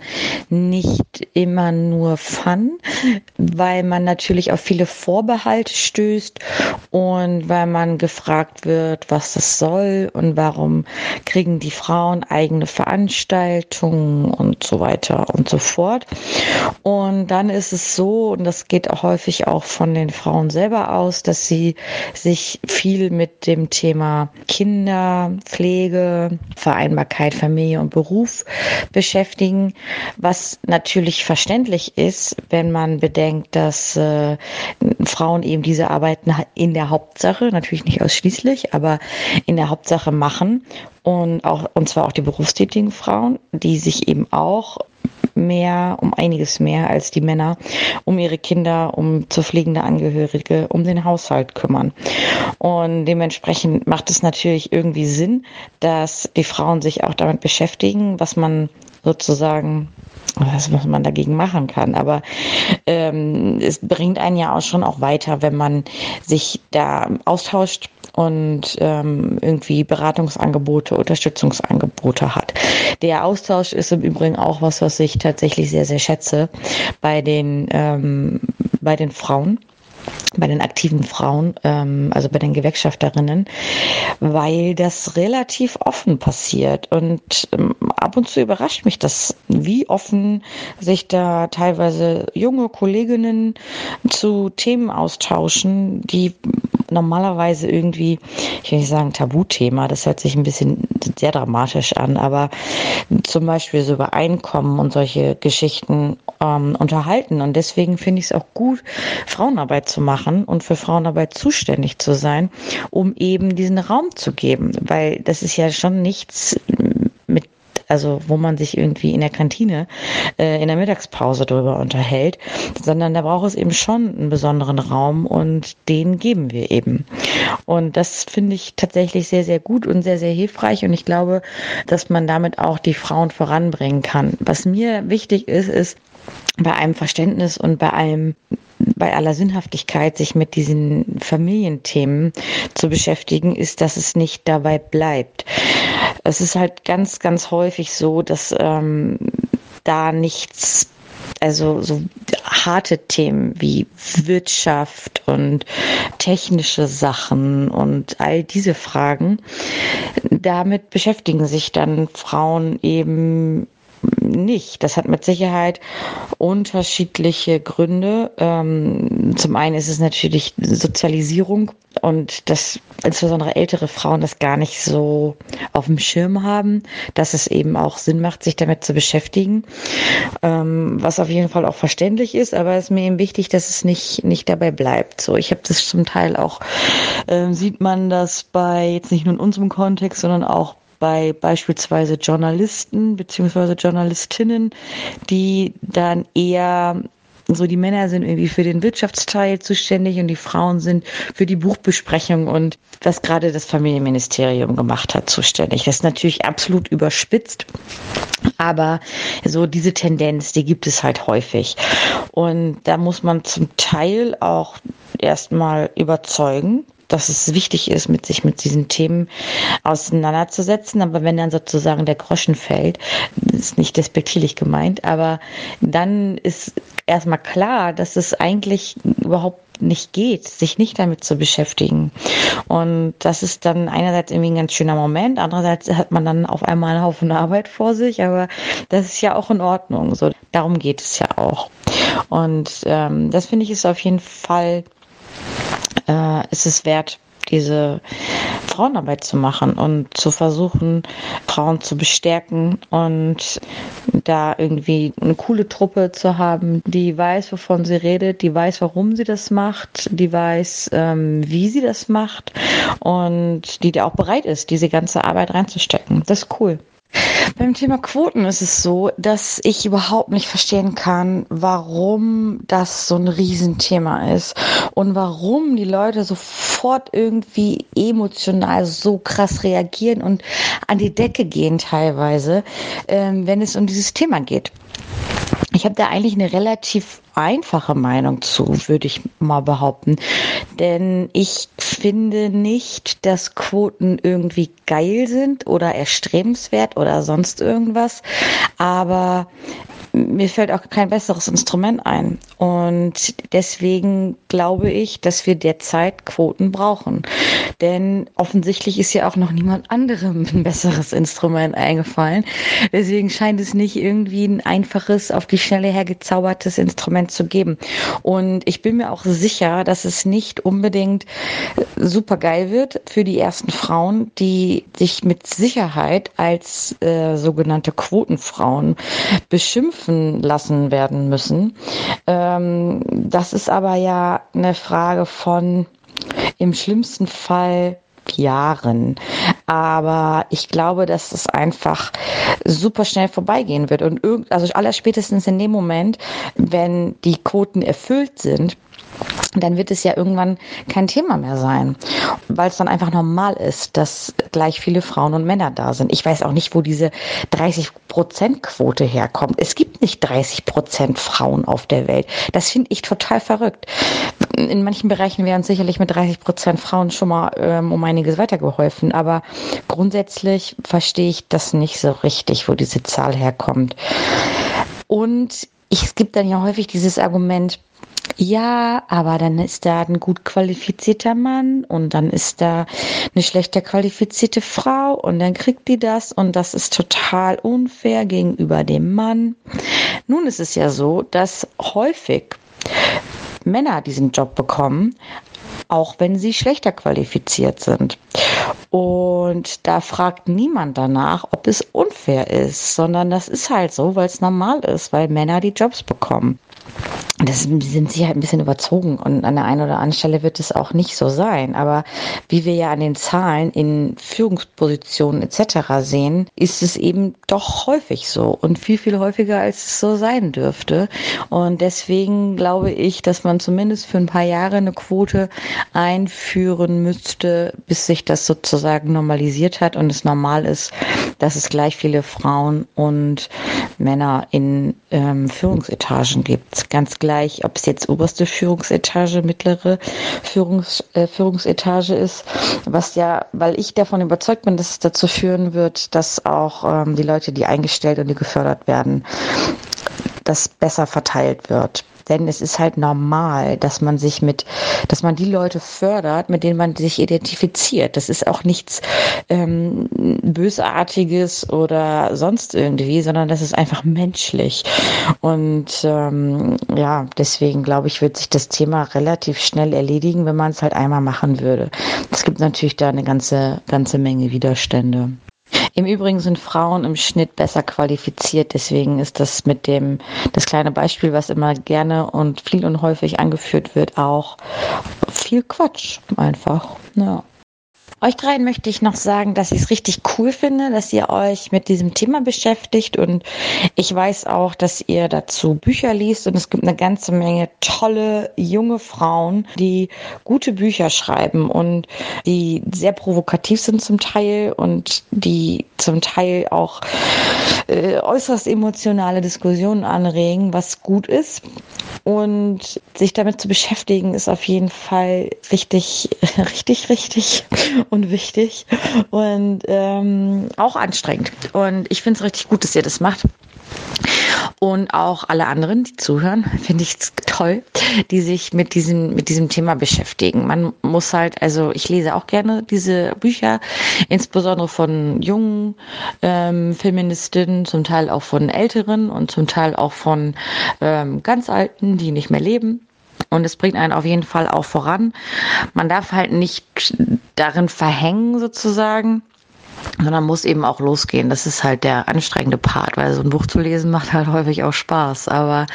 nicht immer nur Fun, weil man natürlich auf viele Vorbehalte stößt und weil man gefragt wird, was das soll und warum kriegen die Frauen eigene Veranstaltungen und so weiter und so fort. Und dann ist es so, und das geht auch häufig auch von den Frauen selber aus, dass sie sich viel mit dem Thema Kinder, Pflege, Vereinbarkeit, Familie und Beruf beschäftigen, was natürlich verständlich ist, wenn man bedenkt, dass äh, Frauen eben diese Arbeiten in der Hauptsache, natürlich nicht ausschließlich, aber in der Hauptsache machen. Und auch und zwar auch die berufstätigen Frauen, die sich eben auch mehr, um einiges mehr als die Männer, um ihre Kinder, um zu pflegende Angehörige, um den Haushalt kümmern. Und dementsprechend macht es natürlich irgendwie Sinn, dass die Frauen sich auch damit beschäftigen, was man sozusagen was, was man dagegen machen kann. Aber ähm, es bringt einen ja auch schon auch weiter, wenn man sich da austauscht und ähm, irgendwie Beratungsangebote, Unterstützungsangebote hat. Der Austausch ist im Übrigen auch was, was ich tatsächlich sehr, sehr schätze bei den, ähm, bei den Frauen bei den aktiven Frauen, ähm, also bei den Gewerkschafterinnen, weil das relativ offen passiert. Und ähm, ab und zu überrascht mich das, wie offen sich da teilweise junge Kolleginnen zu Themen austauschen, die normalerweise irgendwie, ich will nicht sagen Tabuthema, das hört sich ein bisschen sehr dramatisch an, aber zum Beispiel so über Einkommen und solche Geschichten ähm, unterhalten. Und deswegen finde ich es auch gut, Frauenarbeit zu machen und für Frauenarbeit zuständig zu sein, um eben diesen Raum zu geben, weil das ist ja schon nichts also wo man sich irgendwie in der Kantine äh, in der Mittagspause drüber unterhält, sondern da braucht es eben schon einen besonderen Raum und den geben wir eben. Und das finde ich tatsächlich sehr, sehr gut und sehr, sehr hilfreich und ich glaube, dass man damit auch die Frauen voranbringen kann. Was mir wichtig ist, ist, bei einem Verständnis und bei einem bei aller Sinnhaftigkeit, sich mit diesen Familienthemen zu beschäftigen, ist, dass es nicht dabei bleibt. Es ist halt ganz, ganz häufig so, dass ähm, da nichts also so harte Themen wie Wirtschaft und technische Sachen und all diese Fragen, damit beschäftigen sich dann Frauen eben nicht. Das hat mit Sicherheit unterschiedliche Gründe. Ähm, zum einen ist es natürlich Sozialisierung und dass insbesondere ältere Frauen das gar nicht so auf dem Schirm haben, dass es eben auch Sinn macht, sich damit zu beschäftigen. Ähm, was auf jeden Fall auch verständlich ist, aber es ist mir eben wichtig, dass es nicht, nicht dabei bleibt. So, ich habe das zum Teil auch, äh, sieht man das bei jetzt nicht nur in unserem Kontext, sondern auch bei beispielsweise Journalisten beziehungsweise Journalistinnen, die dann eher so die Männer sind irgendwie für den Wirtschaftsteil zuständig und die Frauen sind für die Buchbesprechung und was gerade das Familienministerium gemacht hat zuständig. Das ist natürlich absolut überspitzt, aber so diese Tendenz, die gibt es halt häufig. Und da muss man zum Teil auch erstmal überzeugen dass es wichtig ist, mit sich mit diesen Themen auseinanderzusetzen. Aber wenn dann sozusagen der Groschen fällt, ist nicht despektierlich gemeint, aber dann ist erstmal klar, dass es eigentlich überhaupt nicht geht, sich nicht damit zu beschäftigen. Und das ist dann einerseits irgendwie ein ganz schöner Moment, andererseits hat man dann auf einmal einen Haufen Arbeit vor sich, aber das ist ja auch in Ordnung. So, darum geht es ja auch. Und ähm, das finde ich ist auf jeden Fall äh, ist es wert, diese Frauenarbeit zu machen und zu versuchen, Frauen zu bestärken und da irgendwie eine coole Truppe zu haben, die weiß, wovon sie redet, die weiß, warum sie das macht, die weiß, ähm, wie sie das macht und die da auch bereit ist, diese ganze Arbeit reinzustecken. Das ist cool. Beim Thema Quoten ist es so, dass ich überhaupt nicht verstehen kann, warum das so ein Riesenthema ist und warum die Leute sofort irgendwie emotional so krass reagieren und an die Decke gehen teilweise, ähm, wenn es um dieses Thema geht. Ich habe da eigentlich eine relativ einfache Meinung zu, würde ich mal behaupten. Denn ich finde nicht, dass Quoten irgendwie geil sind oder erstrebenswert oder sonst irgendwas. Aber mir fällt auch kein besseres Instrument ein. Und deswegen glaube ich, dass wir derzeit Quoten brauchen. Denn offensichtlich ist ja auch noch niemand anderem ein besseres Instrument eingefallen. Deswegen scheint es nicht irgendwie ein einfaches, auf die Schnelle hergezaubertes Instrument zu geben. Und ich bin mir auch sicher, dass es nicht unbedingt super geil wird für die ersten Frauen, die sich mit Sicherheit als äh, sogenannte Quotenfrauen beschimpfen impfen lassen werden müssen. Ähm, das ist aber ja eine Frage von im schlimmsten Fall Jahren. Aber ich glaube, dass es einfach super schnell vorbeigehen wird. Und irgend, also allerspätestens in dem Moment, wenn die Quoten erfüllt sind, dann wird es ja irgendwann kein Thema mehr sein, weil es dann einfach normal ist, dass gleich viele Frauen und Männer da sind. Ich weiß auch nicht, wo diese 30-Prozent-Quote herkommt. Es gibt nicht 30 Prozent Frauen auf der Welt. Das finde ich total verrückt. In manchen Bereichen wären sicherlich mit 30 Prozent Frauen schon mal ähm, um einiges weitergeholfen, aber grundsätzlich verstehe ich das nicht so richtig, wo diese Zahl herkommt. Und ich, es gibt dann ja häufig dieses Argument, ja, aber dann ist da ein gut qualifizierter Mann und dann ist da eine schlechter qualifizierte Frau und dann kriegt die das und das ist total unfair gegenüber dem Mann. Nun ist es ja so, dass häufig Männer diesen Job bekommen, auch wenn sie schlechter qualifiziert sind. Und da fragt niemand danach, ob es unfair ist, sondern das ist halt so, weil es normal ist, weil Männer die Jobs bekommen. Das sind sie halt ein bisschen überzogen und an der einen oder anderen Stelle wird es auch nicht so sein. Aber wie wir ja an den Zahlen in Führungspositionen etc. sehen, ist es eben doch häufig so und viel, viel häufiger, als es so sein dürfte. Und deswegen glaube ich, dass man zumindest für ein paar Jahre eine Quote einführen müsste, bis sich das sozusagen normalisiert hat und es normal ist, dass es gleich viele Frauen und Männer in ähm, Führungsetagen gibt. Ganz gleich, ob es jetzt oberste Führungsetage, mittlere Führungs, äh, Führungsetage ist, was ja, weil ich davon überzeugt bin, dass es dazu führen wird, dass auch ähm, die Leute, die eingestellt und die gefördert werden, das besser verteilt wird. Denn es ist halt normal, dass man sich mit, dass man die Leute fördert, mit denen man sich identifiziert. Das ist auch nichts ähm, Bösartiges oder sonst irgendwie, sondern das ist einfach menschlich. Und ähm, ja, deswegen glaube ich, wird sich das Thema relativ schnell erledigen, wenn man es halt einmal machen würde. Es gibt natürlich da eine ganze, ganze Menge Widerstände. Im Übrigen sind Frauen im Schnitt besser qualifiziert. Deswegen ist das mit dem, das kleine Beispiel, was immer gerne und viel und häufig angeführt wird, auch viel Quatsch einfach. Ja. Euch dreien möchte ich noch sagen, dass ich es richtig cool finde, dass ihr euch mit diesem Thema beschäftigt und ich weiß auch, dass ihr dazu Bücher liest und es gibt eine ganze Menge tolle junge Frauen, die gute Bücher schreiben und die sehr provokativ sind zum Teil und die zum Teil auch äh, äußerst emotionale Diskussionen anregen, was gut ist. Und sich damit zu beschäftigen, ist auf jeden Fall richtig, richtig, richtig und wichtig und ähm, auch anstrengend. Und ich finde es richtig gut, dass ihr das macht. Und auch alle anderen, die zuhören, finde ich toll, die sich mit diesem, mit diesem Thema beschäftigen. Man muss halt, also ich lese auch gerne diese Bücher, insbesondere von jungen ähm, Feministinnen, zum Teil auch von älteren und zum Teil auch von ähm, ganz alten, die nicht mehr leben. Und es bringt einen auf jeden Fall auch voran. Man darf halt nicht darin verhängen, sozusagen sondern muss eben auch losgehen. Das ist halt der anstrengende Part, weil so ein Buch zu lesen macht halt häufig auch Spaß. Aber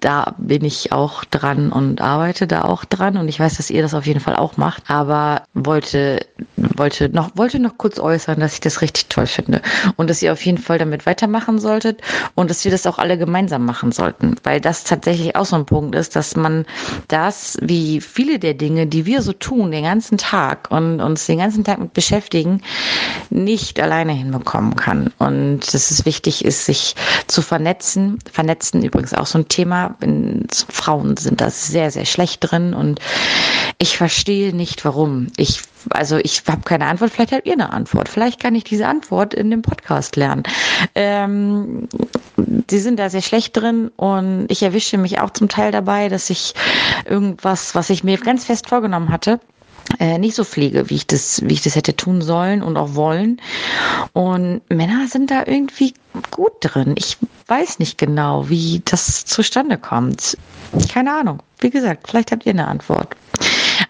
da bin ich auch dran und arbeite da auch dran. Und ich weiß, dass ihr das auf jeden Fall auch macht. Aber wollte, wollte noch, wollte noch kurz äußern, dass ich das richtig toll finde. Und dass ihr auf jeden Fall damit weitermachen solltet und dass wir das auch alle gemeinsam machen sollten. Weil das tatsächlich auch so ein Punkt ist, dass man das, wie viele der Dinge, die wir so tun, den ganzen Tag und uns den ganzen Tag mit beschäftigen, nicht alleine hinbekommen kann. Und dass es wichtig ist, sich zu vernetzen. Vernetzen übrigens auch so ein Thema. Frauen sind da sehr, sehr schlecht drin und ich verstehe nicht, warum. Ich, also ich habe keine Antwort, vielleicht habt ihr eine Antwort. Vielleicht kann ich diese Antwort in dem Podcast lernen. Ähm, sie sind da sehr schlecht drin und ich erwische mich auch zum Teil dabei, dass ich irgendwas, was ich mir ganz fest vorgenommen hatte, äh, nicht so pflege, wie ich das, wie ich das hätte tun sollen und auch wollen. Und Männer sind da irgendwie gut drin. Ich weiß nicht genau, wie das zustande kommt. Keine Ahnung. Wie gesagt, vielleicht habt ihr eine Antwort.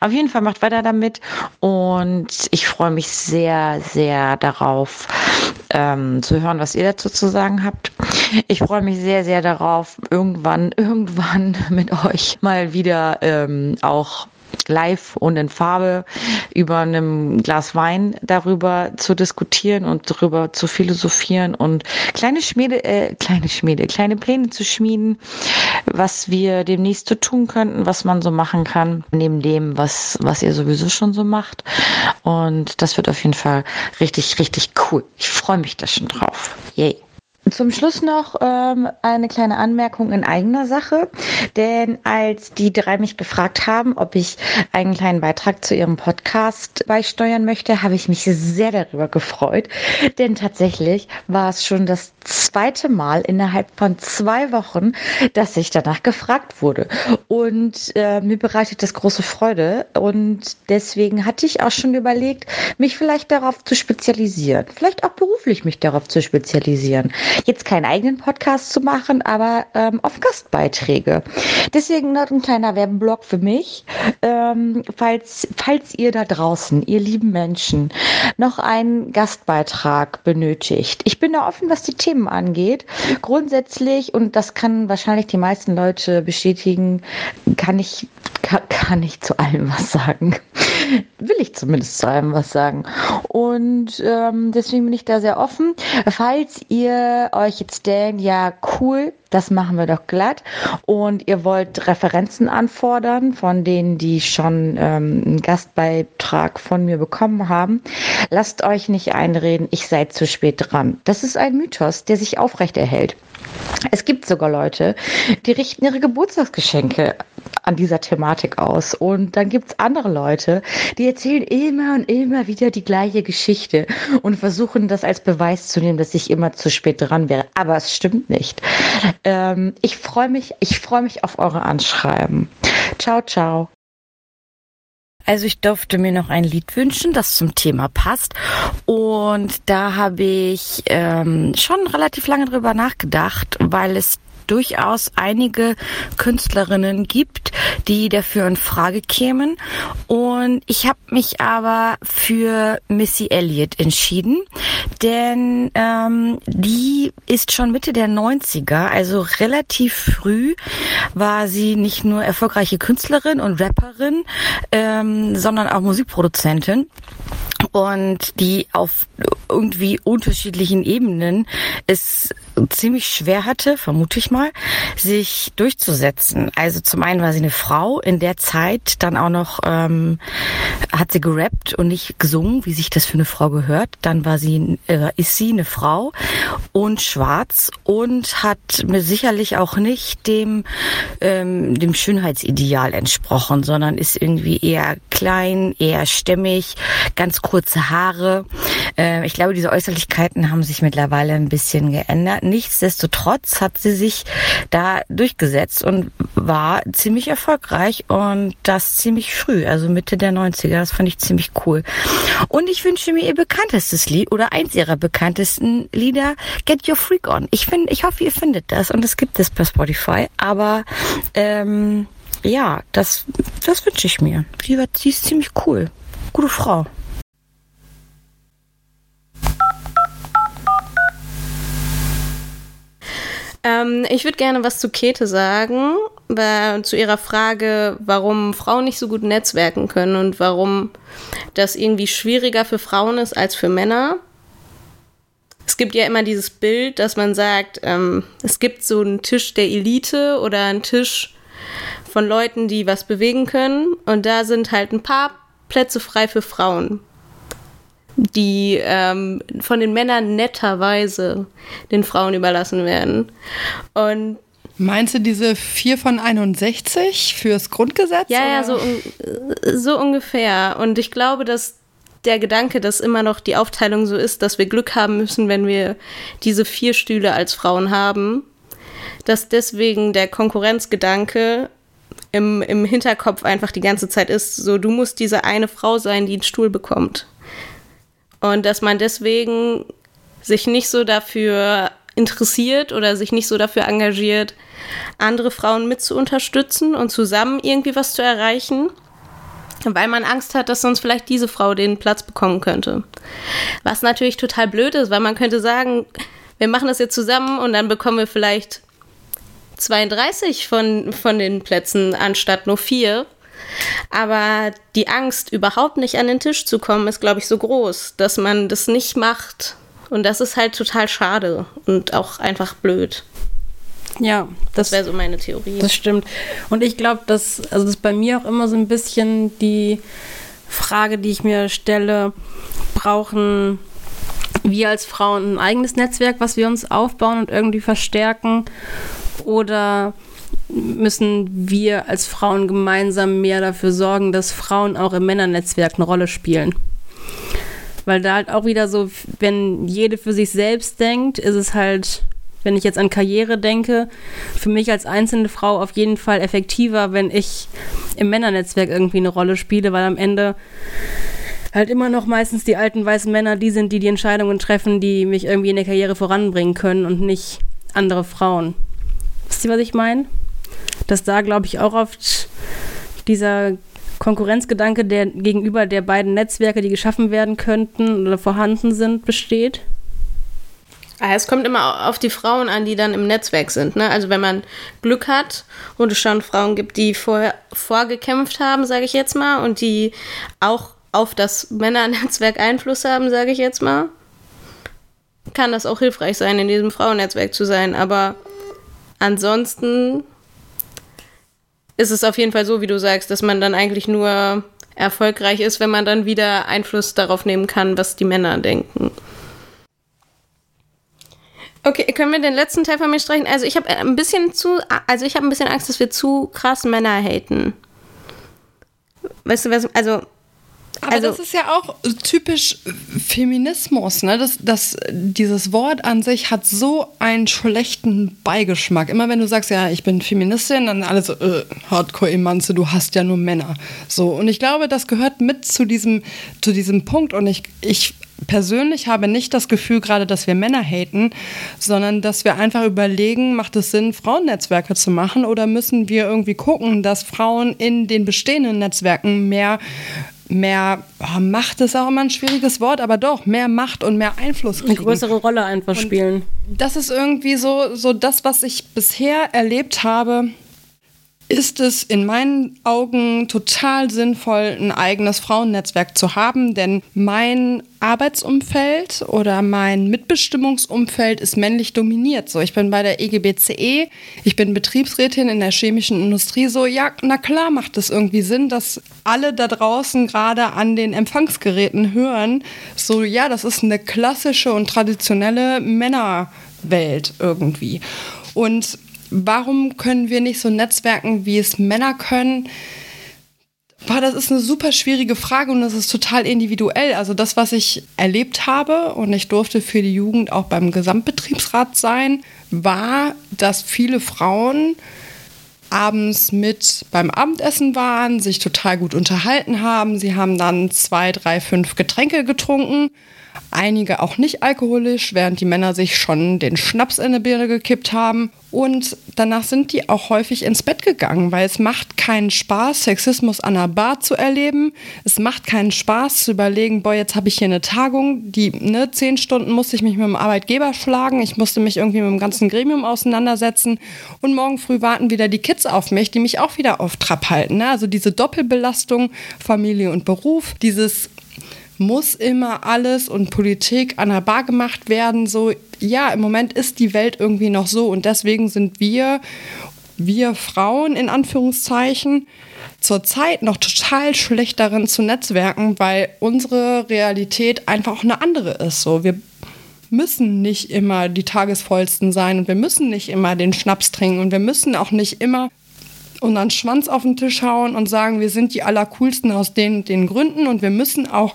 Auf jeden Fall macht weiter damit und ich freue mich sehr, sehr darauf ähm, zu hören, was ihr dazu zu sagen habt. Ich freue mich sehr, sehr darauf, irgendwann, irgendwann mit euch mal wieder ähm, auch live und in Farbe über einem Glas Wein darüber zu diskutieren und darüber zu philosophieren und kleine Schmiede, äh, kleine Schmiede, kleine Pläne zu schmieden, was wir demnächst so tun könnten, was man so machen kann, neben dem, was, was ihr sowieso schon so macht. Und das wird auf jeden Fall richtig, richtig cool. Ich freue mich da schon drauf. Yay. Zum Schluss noch ähm, eine kleine Anmerkung in eigener Sache. Denn als die drei mich gefragt haben, ob ich einen kleinen Beitrag zu ihrem Podcast beisteuern möchte, habe ich mich sehr darüber gefreut. Denn tatsächlich war es schon das zweite Mal innerhalb von zwei Wochen, dass ich danach gefragt wurde. Und äh, mir bereitet das große Freude. Und deswegen hatte ich auch schon überlegt, mich vielleicht darauf zu spezialisieren. Vielleicht auch beruflich mich darauf zu spezialisieren jetzt keinen eigenen Podcast zu machen, aber ähm, auf Gastbeiträge. Deswegen noch ein kleiner Werbeblock für mich. Ähm, falls, falls ihr da draußen, ihr lieben Menschen, noch einen Gastbeitrag benötigt. Ich bin da offen, was die Themen angeht. Grundsätzlich, und das kann wahrscheinlich die meisten Leute bestätigen, kann ich, kann, kann ich zu allem was sagen. Will ich zumindest zu allem was sagen. Und ähm, deswegen bin ich da sehr offen. Falls ihr euch jetzt denkt, ja, cool, das machen wir doch glatt. Und ihr wollt Referenzen anfordern von denen, die schon ähm, einen Gastbeitrag von mir bekommen haben. Lasst euch nicht einreden, ich sei zu spät dran. Das ist ein Mythos, der sich aufrechterhält. Es gibt sogar Leute, die richten ihre Geburtstagsgeschenke an dieser Thematik aus. Und dann gibt es andere Leute, die erzählen immer und immer wieder die gleiche Geschichte und versuchen das als Beweis zu nehmen, dass ich immer zu spät dran wäre. Aber es stimmt nicht. Ähm, ich freue mich, ich freue mich auf eure Anschreiben. Ciao, ciao. Also ich durfte mir noch ein Lied wünschen, das zum Thema passt. Und da habe ich ähm, schon relativ lange drüber nachgedacht, weil es durchaus einige Künstlerinnen gibt, die dafür in Frage kämen. Und ich habe mich aber für Missy Elliott entschieden, denn ähm, die ist schon Mitte der 90er, also relativ früh war sie nicht nur erfolgreiche Künstlerin und Rapperin, ähm, sondern auch Musikproduzentin. Und die auf irgendwie unterschiedlichen Ebenen es ziemlich schwer hatte, vermute ich mal, sich durchzusetzen. Also zum einen war sie eine Frau in der Zeit, dann auch noch ähm, hat sie gerappt und nicht gesungen, wie sich das für eine Frau gehört. Dann war sie, äh, ist sie eine Frau und schwarz und hat mir sicherlich auch nicht dem ähm, dem Schönheitsideal entsprochen, sondern ist irgendwie eher klein, eher stämmig, ganz kurze Haare. Äh, ich glaube, diese Äußerlichkeiten haben sich mittlerweile ein bisschen geändert. Nichtsdestotrotz hat sie sich da durchgesetzt und war ziemlich erfolgreich und das ziemlich früh, also Mitte der 90er. Das fand ich ziemlich cool. Und ich wünsche mir ihr bekanntestes Lied oder eins ihrer bekanntesten Lieder, Get Your Freak On. Ich finde, ich hoffe, ihr findet das und es gibt es bei Spotify. Aber ähm, ja, das, das wünsche ich mir. Sie, sie ist ziemlich cool. Gute Frau. Ähm, ich würde gerne was zu Käthe sagen, äh, zu ihrer Frage, warum Frauen nicht so gut netzwerken können und warum das irgendwie schwieriger für Frauen ist als für Männer. Es gibt ja immer dieses Bild, dass man sagt, ähm, es gibt so einen Tisch der Elite oder einen Tisch von Leuten, die was bewegen können. Und da sind halt ein paar Plätze frei für Frauen die ähm, von den Männern netterweise den Frauen überlassen werden. Und Meinst du diese 4 von 61 fürs Grundgesetz? Ja, ja, so, so ungefähr. Und ich glaube, dass der Gedanke, dass immer noch die Aufteilung so ist, dass wir Glück haben müssen, wenn wir diese vier Stühle als Frauen haben, dass deswegen der Konkurrenzgedanke im, im Hinterkopf einfach die ganze Zeit ist, so du musst diese eine Frau sein, die einen Stuhl bekommt. Und dass man deswegen sich nicht so dafür interessiert oder sich nicht so dafür engagiert, andere Frauen mit zu unterstützen und zusammen irgendwie was zu erreichen, weil man Angst hat, dass sonst vielleicht diese Frau den Platz bekommen könnte. Was natürlich total blöd ist, weil man könnte sagen, wir machen das jetzt zusammen und dann bekommen wir vielleicht 32 von, von den Plätzen anstatt nur vier. Aber die Angst, überhaupt nicht an den Tisch zu kommen, ist, glaube ich, so groß, dass man das nicht macht. Und das ist halt total schade und auch einfach blöd. Ja, das, das wäre so meine Theorie. Das stimmt. Und ich glaube, dass, also das ist bei mir auch immer so ein bisschen die Frage, die ich mir stelle, brauchen wir als Frauen ein eigenes Netzwerk, was wir uns aufbauen und irgendwie verstärken? Oder müssen wir als Frauen gemeinsam mehr dafür sorgen, dass Frauen auch im Männernetzwerk eine Rolle spielen. Weil da halt auch wieder so, wenn jede für sich selbst denkt, ist es halt, wenn ich jetzt an Karriere denke, für mich als einzelne Frau auf jeden Fall effektiver, wenn ich im Männernetzwerk irgendwie eine Rolle spiele, weil am Ende halt immer noch meistens die alten weißen Männer die sind, die die Entscheidungen treffen, die mich irgendwie in der Karriere voranbringen können und nicht andere Frauen. Wisst ihr, was ich meine? Dass da, glaube ich, auch oft dieser Konkurrenzgedanke, der gegenüber der beiden Netzwerke, die geschaffen werden könnten oder vorhanden sind, besteht? Ah, es kommt immer auf die Frauen an, die dann im Netzwerk sind. Ne? Also wenn man Glück hat und es schon Frauen gibt, die vorher vorgekämpft haben, sage ich jetzt mal, und die auch auf das Männernetzwerk Einfluss haben, sage ich jetzt mal, kann das auch hilfreich sein, in diesem Frauennetzwerk zu sein. Aber ansonsten ist es auf jeden Fall so, wie du sagst, dass man dann eigentlich nur erfolgreich ist, wenn man dann wieder Einfluss darauf nehmen kann, was die Männer denken. Okay, können wir den letzten Teil von mir streichen? Also ich habe ein bisschen zu, also ich habe ein bisschen Angst, dass wir zu krass Männer haten. Weißt du was? Also aber also, das ist ja auch typisch Feminismus, ne? Das, das, dieses Wort an sich hat so einen schlechten Beigeschmack. Immer wenn du sagst, ja, ich bin Feministin, dann alle so, äh, Hardcore-Emanze, du hast ja nur Männer. So, und ich glaube, das gehört mit zu diesem, zu diesem Punkt. Und ich, ich persönlich habe nicht das Gefühl gerade, dass wir Männer haten, sondern dass wir einfach überlegen, macht es Sinn, Frauennetzwerke zu machen oder müssen wir irgendwie gucken, dass Frauen in den bestehenden Netzwerken mehr mehr oh, Macht ist auch immer ein schwieriges Wort, aber doch mehr Macht und mehr Einfluss kriegen. Eine größere Rolle einfach und spielen. Das ist irgendwie so, so das, was ich bisher erlebt habe. Ist es in meinen Augen total sinnvoll, ein eigenes Frauennetzwerk zu haben, denn mein Arbeitsumfeld oder mein Mitbestimmungsumfeld ist männlich dominiert. So, ich bin bei der EGBCE, ich bin Betriebsrätin in der chemischen Industrie. So, ja, na klar macht es irgendwie Sinn, dass alle da draußen gerade an den Empfangsgeräten hören. So, ja, das ist eine klassische und traditionelle Männerwelt irgendwie. Und warum können wir nicht so netzwerken, wie es Männer können? Boah, das ist eine super schwierige Frage und das ist total individuell. Also das, was ich erlebt habe und ich durfte für die Jugend auch beim Gesamtbetriebsrat sein, war, dass viele Frauen abends mit beim Abendessen waren, sich total gut unterhalten haben. Sie haben dann zwei, drei, fünf Getränke getrunken einige auch nicht alkoholisch, während die Männer sich schon den Schnaps in eine Birne gekippt haben. Und danach sind die auch häufig ins Bett gegangen, weil es macht keinen Spaß, Sexismus an der Bar zu erleben. Es macht keinen Spaß zu überlegen, boah, jetzt habe ich hier eine Tagung, die, ne, zehn Stunden musste ich mich mit dem Arbeitgeber schlagen, ich musste mich irgendwie mit dem ganzen Gremium auseinandersetzen und morgen früh warten wieder die Kids auf mich, die mich auch wieder auf Trab halten. Ne? Also diese Doppelbelastung, Familie und Beruf, dieses muss immer alles und Politik an der Bar gemacht werden. So, ja, im Moment ist die Welt irgendwie noch so und deswegen sind wir, wir Frauen in Anführungszeichen, zurzeit noch total schlecht darin zu netzwerken, weil unsere Realität einfach auch eine andere ist. So, wir müssen nicht immer die Tagesvollsten sein und wir müssen nicht immer den Schnaps trinken und wir müssen auch nicht immer unseren Schwanz auf den Tisch hauen und sagen, wir sind die Allercoolsten aus den, den Gründen und wir müssen auch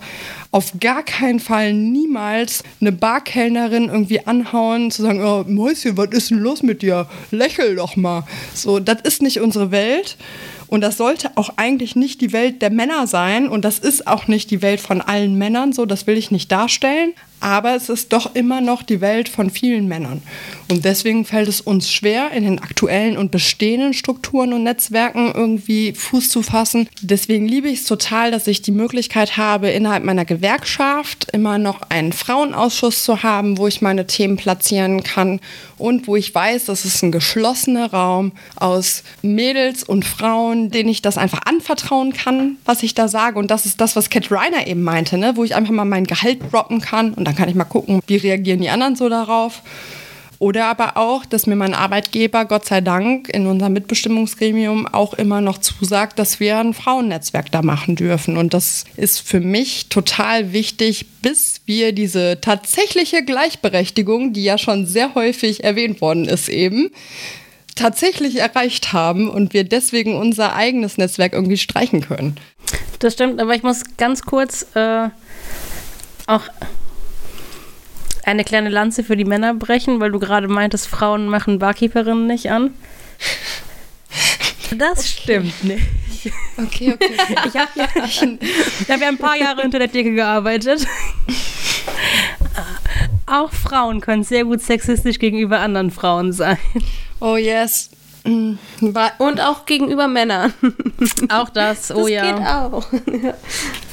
auf gar keinen Fall niemals eine Barkellnerin irgendwie anhauen, zu sagen, oh, Mäuschen, was ist denn los mit dir? Lächel doch mal. So, das ist nicht unsere Welt. Und das sollte auch eigentlich nicht die Welt der Männer sein. Und das ist auch nicht die Welt von allen Männern so. Das will ich nicht darstellen aber es ist doch immer noch die Welt von vielen Männern. Und deswegen fällt es uns schwer, in den aktuellen und bestehenden Strukturen und Netzwerken irgendwie Fuß zu fassen. Deswegen liebe ich es total, dass ich die Möglichkeit habe, innerhalb meiner Gewerkschaft immer noch einen Frauenausschuss zu haben, wo ich meine Themen platzieren kann und wo ich weiß, das ist ein geschlossener Raum aus Mädels und Frauen, denen ich das einfach anvertrauen kann, was ich da sage. Und das ist das, was Cat Reiner eben meinte, ne? wo ich einfach mal mein Gehalt droppen kann und dann kann ich mal gucken, wie reagieren die anderen so darauf. Oder aber auch, dass mir mein Arbeitgeber, Gott sei Dank, in unserem Mitbestimmungsgremium auch immer noch zusagt, dass wir ein Frauennetzwerk da machen dürfen. Und das ist für mich total wichtig, bis wir diese tatsächliche Gleichberechtigung, die ja schon sehr häufig erwähnt worden ist, eben tatsächlich erreicht haben und wir deswegen unser eigenes Netzwerk irgendwie streichen können. Das stimmt, aber ich muss ganz kurz äh, auch eine kleine Lanze für die Männer brechen, weil du gerade meintest, Frauen machen Barkeeperinnen nicht an. Das okay. stimmt nicht. Okay, okay. Ich habe ja, hab ja ein paar Jahre unter der Decke gearbeitet. Auch Frauen können sehr gut sexistisch gegenüber anderen Frauen sein. Oh yes. Und auch gegenüber Männern. Auch das, oh das ja. Geht auch.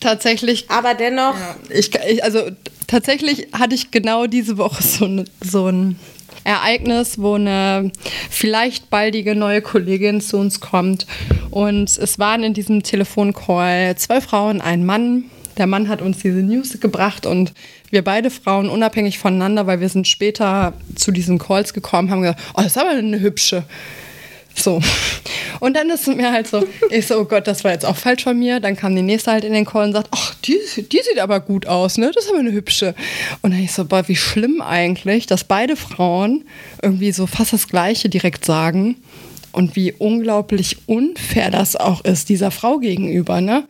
Tatsächlich. Aber dennoch. Ja, ich, ich, also tatsächlich hatte ich genau diese Woche so, ne, so ein Ereignis, wo eine vielleicht baldige neue Kollegin zu uns kommt. Und es waren in diesem Telefoncall zwei Frauen, ein Mann. Der Mann hat uns diese News gebracht und wir beide Frauen unabhängig voneinander, weil wir sind später zu diesen Calls gekommen, haben gesagt, oh, das ist aber eine hübsche. So. Und dann ist es mir halt so, ich so, oh Gott, das war jetzt auch falsch von mir. Dann kam die nächste halt in den Call und sagt, ach, die, die sieht aber gut aus, ne? Das ist aber eine hübsche. Und dann ich so, boah, wie schlimm eigentlich, dass beide Frauen irgendwie so fast das Gleiche direkt sagen. Und wie unglaublich unfair das auch ist, dieser Frau gegenüber, ne?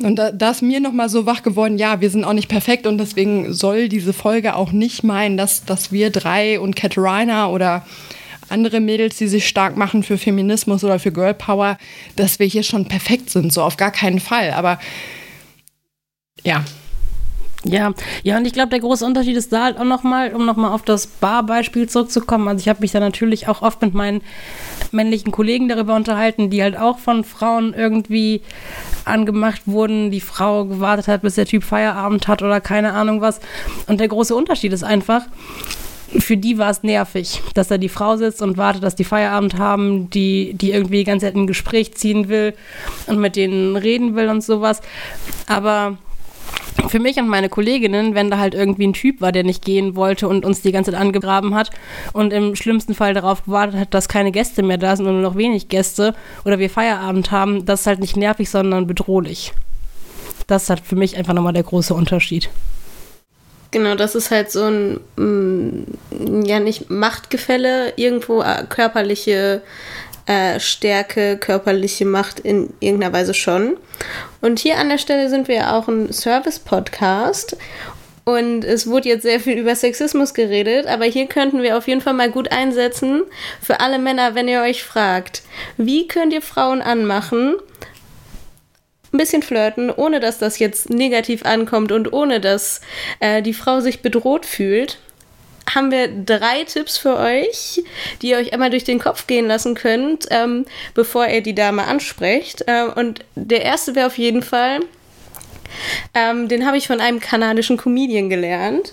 Und da, da ist mir nochmal so wach geworden, ja, wir sind auch nicht perfekt und deswegen soll diese Folge auch nicht meinen, dass, dass wir drei und Reiner oder andere Mädels, die sich stark machen für Feminismus oder für Girl Power, dass wir hier schon perfekt sind. So auf gar keinen Fall. Aber ja. Ja, ja, und ich glaube, der große Unterschied ist da halt auch nochmal, um nochmal auf das Bar-Beispiel zurückzukommen. Also ich habe mich da natürlich auch oft mit meinen männlichen Kollegen darüber unterhalten, die halt auch von Frauen irgendwie angemacht wurden, die Frau gewartet hat, bis der Typ Feierabend hat oder keine Ahnung was. Und der große Unterschied ist einfach, für die war es nervig, dass da die Frau sitzt und wartet, dass die Feierabend haben, die, die irgendwie die ganze Zeit ein Gespräch ziehen will und mit denen reden will und sowas. Aber für mich und meine Kolleginnen, wenn da halt irgendwie ein Typ war, der nicht gehen wollte und uns die ganze Zeit angegraben hat und im schlimmsten Fall darauf gewartet hat, dass keine Gäste mehr da sind und nur noch wenig Gäste oder wir Feierabend haben, das ist halt nicht nervig, sondern bedrohlich. Das halt für mich einfach nochmal der große Unterschied. Genau, das ist halt so ein, mm, ja nicht Machtgefälle, irgendwo äh, körperliche äh, Stärke, körperliche Macht in irgendeiner Weise schon. Und hier an der Stelle sind wir auch ein Service-Podcast. Und es wurde jetzt sehr viel über Sexismus geredet, aber hier könnten wir auf jeden Fall mal gut einsetzen für alle Männer, wenn ihr euch fragt, wie könnt ihr Frauen anmachen, ein bisschen flirten, ohne dass das jetzt negativ ankommt und ohne dass äh, die Frau sich bedroht fühlt haben wir drei Tipps für euch, die ihr euch einmal durch den Kopf gehen lassen könnt, ähm, bevor ihr die Dame ansprecht. Ähm, und der erste wäre auf jeden Fall, ähm, den habe ich von einem kanadischen Comedian gelernt,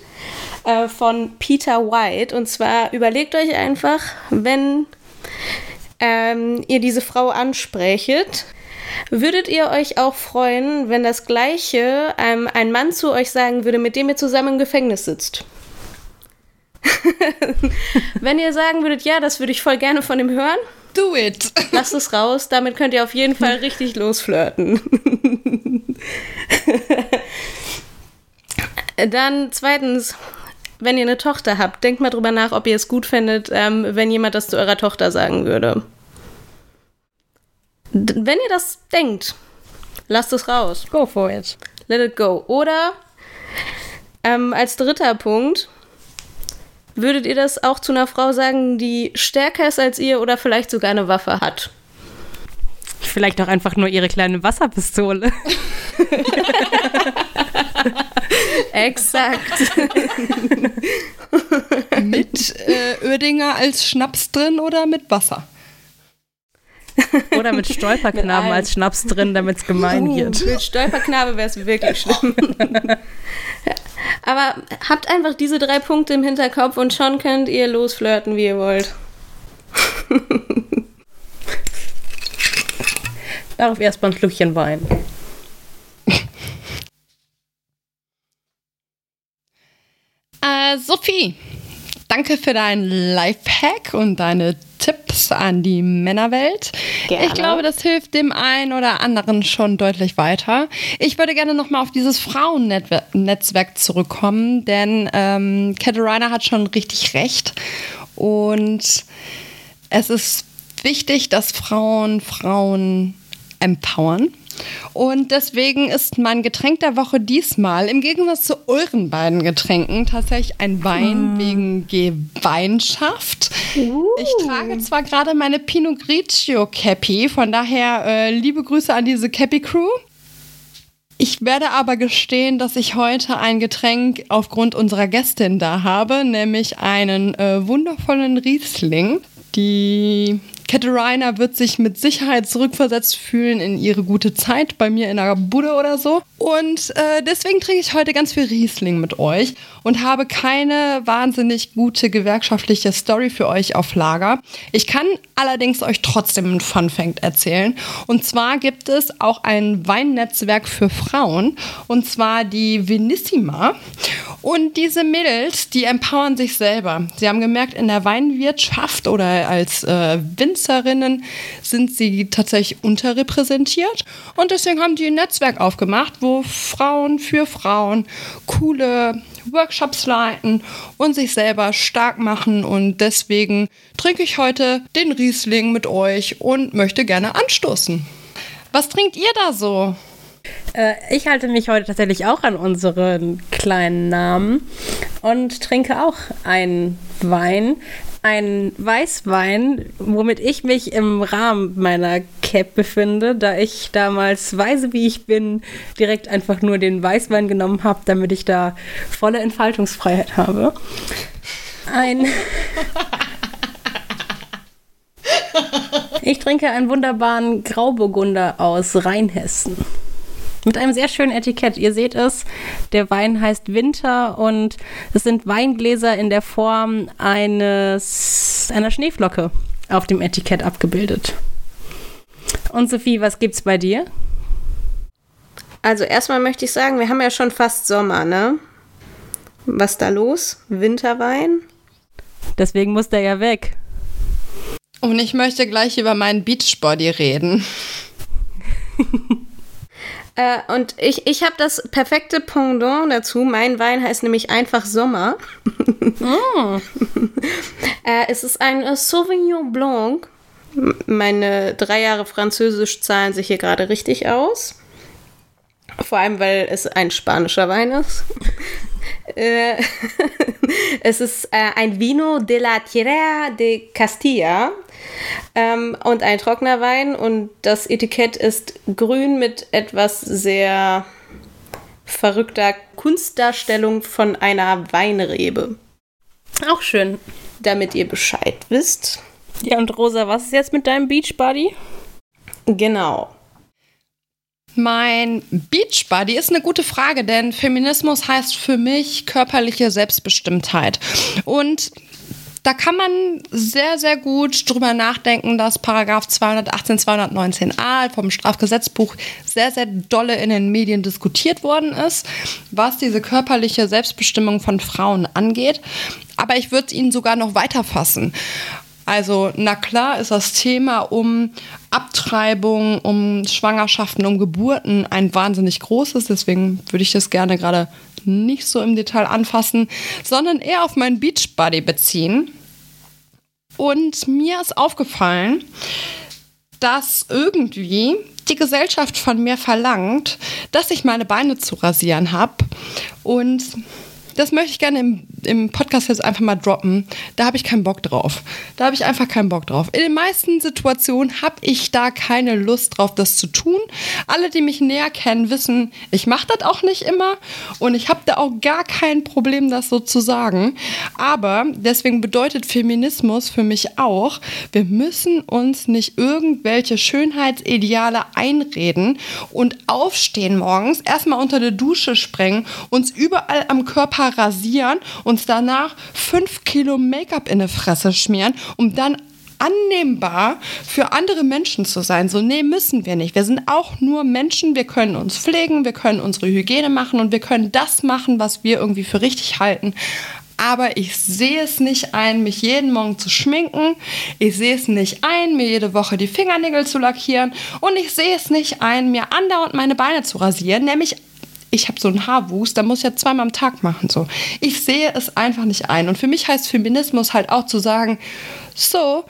äh, von Peter White. Und zwar überlegt euch einfach, wenn ähm, ihr diese Frau ansprechet, Würdet ihr euch auch freuen, wenn das gleiche ähm, ein Mann zu euch sagen würde, mit dem ihr zusammen im Gefängnis sitzt? Wenn ihr sagen würdet, ja, das würde ich voll gerne von ihm hören, do it. Lasst es raus, damit könnt ihr auf jeden Fall richtig losflirten. Dann zweitens, wenn ihr eine Tochter habt, denkt mal drüber nach, ob ihr es gut findet, ähm, wenn jemand das zu eurer Tochter sagen würde. Wenn ihr das denkt, lasst es raus. Go for it. Let it go. Oder ähm, als dritter Punkt, Würdet ihr das auch zu einer Frau sagen, die stärker ist als ihr oder vielleicht sogar eine Waffe hat? Vielleicht auch einfach nur ihre kleine Wasserpistole. Exakt. mit äh, Oerdinger als Schnaps drin oder mit Wasser? Oder mit Stolperknaben mit als Schnaps drin, damit es gemein uh, wird. Mit Stolperknabe wäre es wirklich schlimm. Aber habt einfach diese drei Punkte im Hinterkopf und schon könnt ihr losflirten, wie ihr wollt. Darauf erstmal ein Schlückchen Wein. Äh, Sophie, danke für deinen Lifehack und deine Tipps an die Männerwelt. Gerne. Ich glaube, das hilft dem einen oder anderen schon deutlich weiter. Ich würde gerne nochmal auf dieses Frauennetzwerk zurückkommen, denn ähm, Caterina hat schon richtig recht. Und es ist wichtig, dass Frauen Frauen empowern. Und deswegen ist mein Getränk der Woche diesmal im Gegensatz zu euren beiden Getränken tatsächlich ein Wein mm. wegen Gemeinschaft. Uh. Ich trage zwar gerade meine Pinot Grigio Cappy, von daher äh, liebe Grüße an diese Cappy Crew. Ich werde aber gestehen, dass ich heute ein Getränk aufgrund unserer Gästin da habe, nämlich einen äh, wundervollen Riesling. Die Katerina wird sich mit Sicherheit zurückversetzt fühlen in ihre gute Zeit bei mir in der Bude oder so. Und äh, deswegen trinke ich heute ganz viel Riesling mit euch und habe keine wahnsinnig gute gewerkschaftliche Story für euch auf Lager. Ich kann allerdings euch trotzdem einen Fun Fact erzählen. Und zwar gibt es auch ein Weinnetzwerk für Frauen und zwar die Venissima. Und diese Mädels, die empowern sich selber. Sie haben gemerkt, in der Weinwirtschaft oder als äh, Winzerinnen sind sie tatsächlich unterrepräsentiert. Und deswegen haben die ein Netzwerk aufgemacht, wo Frauen für Frauen coole Workshops leiten und sich selber stark machen. Und deswegen trinke ich heute den Riesling mit euch und möchte gerne anstoßen. Was trinkt ihr da so? Äh, ich halte mich heute tatsächlich auch an unseren kleinen Namen und trinke auch einen Wein. Einen Weißwein, womit ich mich im Rahmen meiner Cap befinde, da ich damals, weise wie ich bin, direkt einfach nur den Weißwein genommen habe, damit ich da volle Entfaltungsfreiheit habe. Ein. Ich trinke einen wunderbaren Grauburgunder aus Rheinhessen. Mit einem sehr schönen Etikett. Ihr seht es, Der Wein heißt Winter und es sind Weingläser in der Form eines einer Schneeflocke auf dem Etikett abgebildet. Und Sophie, was gibt's bei dir? Also erstmal möchte ich sagen, wir haben ja schon fast Sommer, ne? Was da los? Winterwein? Deswegen muss der ja weg. Und ich möchte gleich über meinen Beachbody reden. äh, und ich, ich habe das perfekte Pendant dazu. Mein Wein heißt nämlich einfach Sommer. oh. äh, es ist ein Sauvignon Blanc. Meine drei Jahre Französisch zahlen sich hier gerade richtig aus. Vor allem, weil es ein spanischer Wein ist. Äh, es ist äh, ein Vino de la Tierra de Castilla ähm, und ein trockener Wein und das Etikett ist grün mit etwas sehr verrückter Kunstdarstellung von einer Weinrebe. Auch schön. Damit ihr Bescheid wisst. Ja, und Rosa, was ist jetzt mit deinem Beachbody? Genau. Mein Beachbody ist eine gute Frage, denn Feminismus heißt für mich körperliche Selbstbestimmtheit. Und da kann man sehr, sehr gut drüber nachdenken, dass Paragraph 218, 219a vom Strafgesetzbuch sehr, sehr dolle in den Medien diskutiert worden ist, was diese körperliche Selbstbestimmung von Frauen angeht. Aber ich würde es Ihnen sogar noch weiter fassen. Also, na klar ist das Thema um Abtreibung, um Schwangerschaften, um Geburten ein wahnsinnig großes. Deswegen würde ich das gerne gerade nicht so im Detail anfassen, sondern eher auf meinen Beachbody beziehen. Und mir ist aufgefallen, dass irgendwie die Gesellschaft von mir verlangt, dass ich meine Beine zu rasieren habe. Und das möchte ich gerne im, im Podcast jetzt einfach mal droppen. Da habe ich keinen Bock drauf. Da habe ich einfach keinen Bock drauf. In den meisten Situationen habe ich da keine Lust drauf, das zu tun. Alle, die mich näher kennen, wissen, ich mache das auch nicht immer und ich habe da auch gar kein Problem, das so zu sagen. Aber deswegen bedeutet Feminismus für mich auch, wir müssen uns nicht irgendwelche Schönheitsideale einreden und aufstehen morgens, erstmal unter der Dusche sprengen, uns überall am Körper Körper rasieren, uns danach fünf Kilo Make-up in die Fresse schmieren, um dann annehmbar für andere Menschen zu sein. So, nee, müssen wir nicht. Wir sind auch nur Menschen. Wir können uns pflegen, wir können unsere Hygiene machen und wir können das machen, was wir irgendwie für richtig halten. Aber ich sehe es nicht ein, mich jeden Morgen zu schminken. Ich sehe es nicht ein, mir jede Woche die Fingernägel zu lackieren. Und ich sehe es nicht ein, mir andauernd meine Beine zu rasieren, nämlich ich habe so einen Haarwuchs, da muss ich ja zweimal am Tag machen. So. Ich sehe es einfach nicht ein. Und für mich heißt Feminismus halt auch zu sagen, so,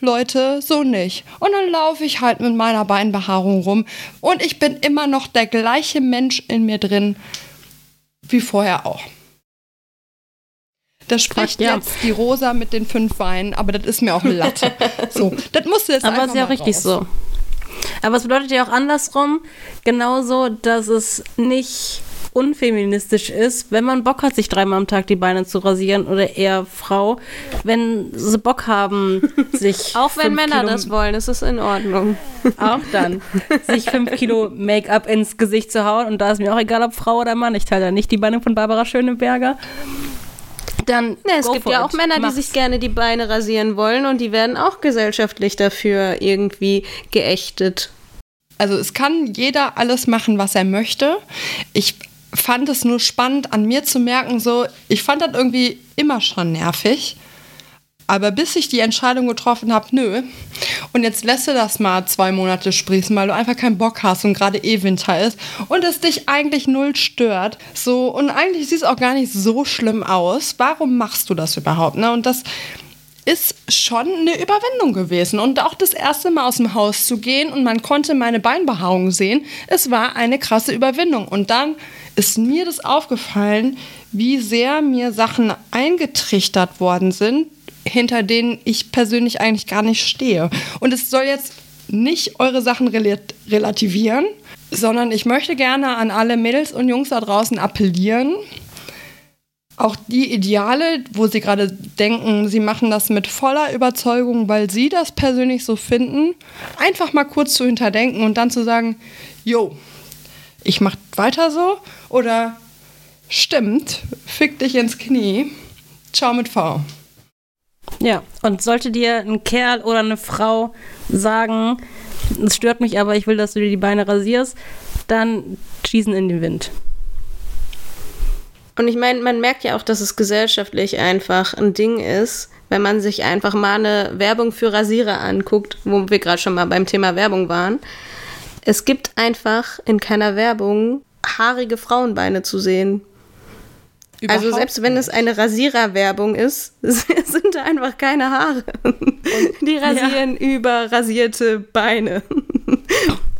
Leute, so nicht. Und dann laufe ich halt mit meiner Beinbehaarung rum und ich bin immer noch der gleiche Mensch in mir drin wie vorher auch. Da spricht ja. jetzt die Rosa mit den fünf Beinen, aber das ist mir auch Latte. so, das musste jetzt Aber ist ja richtig raus. so. Aber es bedeutet ja auch andersrum genauso, dass es nicht unfeministisch ist, wenn man Bock hat, sich dreimal am Tag die Beine zu rasieren oder eher Frau, wenn sie Bock haben, sich. auch wenn Männer Kilo, das wollen, ist es in Ordnung. Auch dann. sich fünf Kilo Make-up ins Gesicht zu hauen und da ist mir auch egal, ob Frau oder Mann. Ich teile da nicht die Beine von Barbara Schöneberger dann. Ja, es gibt ja auch it. Männer, Mach's. die sich gerne die Beine rasieren wollen und die werden auch gesellschaftlich dafür irgendwie geächtet. Also es kann jeder alles machen, was er möchte. Ich fand es nur spannend an mir zu merken, so, ich fand das irgendwie immer schon nervig. Aber bis ich die Entscheidung getroffen habe, nö. Und jetzt lässt du das mal zwei Monate sprießen, weil du einfach keinen Bock hast und gerade eh Winter ist und es dich eigentlich null stört. So, und eigentlich sieht es auch gar nicht so schlimm aus. Warum machst du das überhaupt? Ne? Und das ist schon eine Überwindung gewesen. Und auch das erste Mal aus dem Haus zu gehen und man konnte meine Beinbehaarung sehen, es war eine krasse Überwindung. Und dann ist mir das aufgefallen, wie sehr mir Sachen eingetrichtert worden sind, hinter denen ich persönlich eigentlich gar nicht stehe. Und es soll jetzt nicht eure Sachen relativieren, sondern ich möchte gerne an alle Mädels und Jungs da draußen appellieren, auch die Ideale, wo sie gerade denken, sie machen das mit voller Überzeugung, weil sie das persönlich so finden, einfach mal kurz zu hinterdenken und dann zu sagen, jo, ich mach weiter so oder Stimmt. Fick dich ins Knie. Ciao mit V. Ja, und sollte dir ein Kerl oder eine Frau sagen, es stört mich aber, ich will, dass du dir die Beine rasierst, dann schießen in den Wind. Und ich meine, man merkt ja auch, dass es gesellschaftlich einfach ein Ding ist, wenn man sich einfach mal eine Werbung für Rasierer anguckt, wo wir gerade schon mal beim Thema Werbung waren. Es gibt einfach in keiner Werbung haarige Frauenbeine zu sehen. Also Überhaupt selbst wenn es eine Rasiererwerbung ist, sind da einfach keine Haare. Die rasieren über rasierte Beine.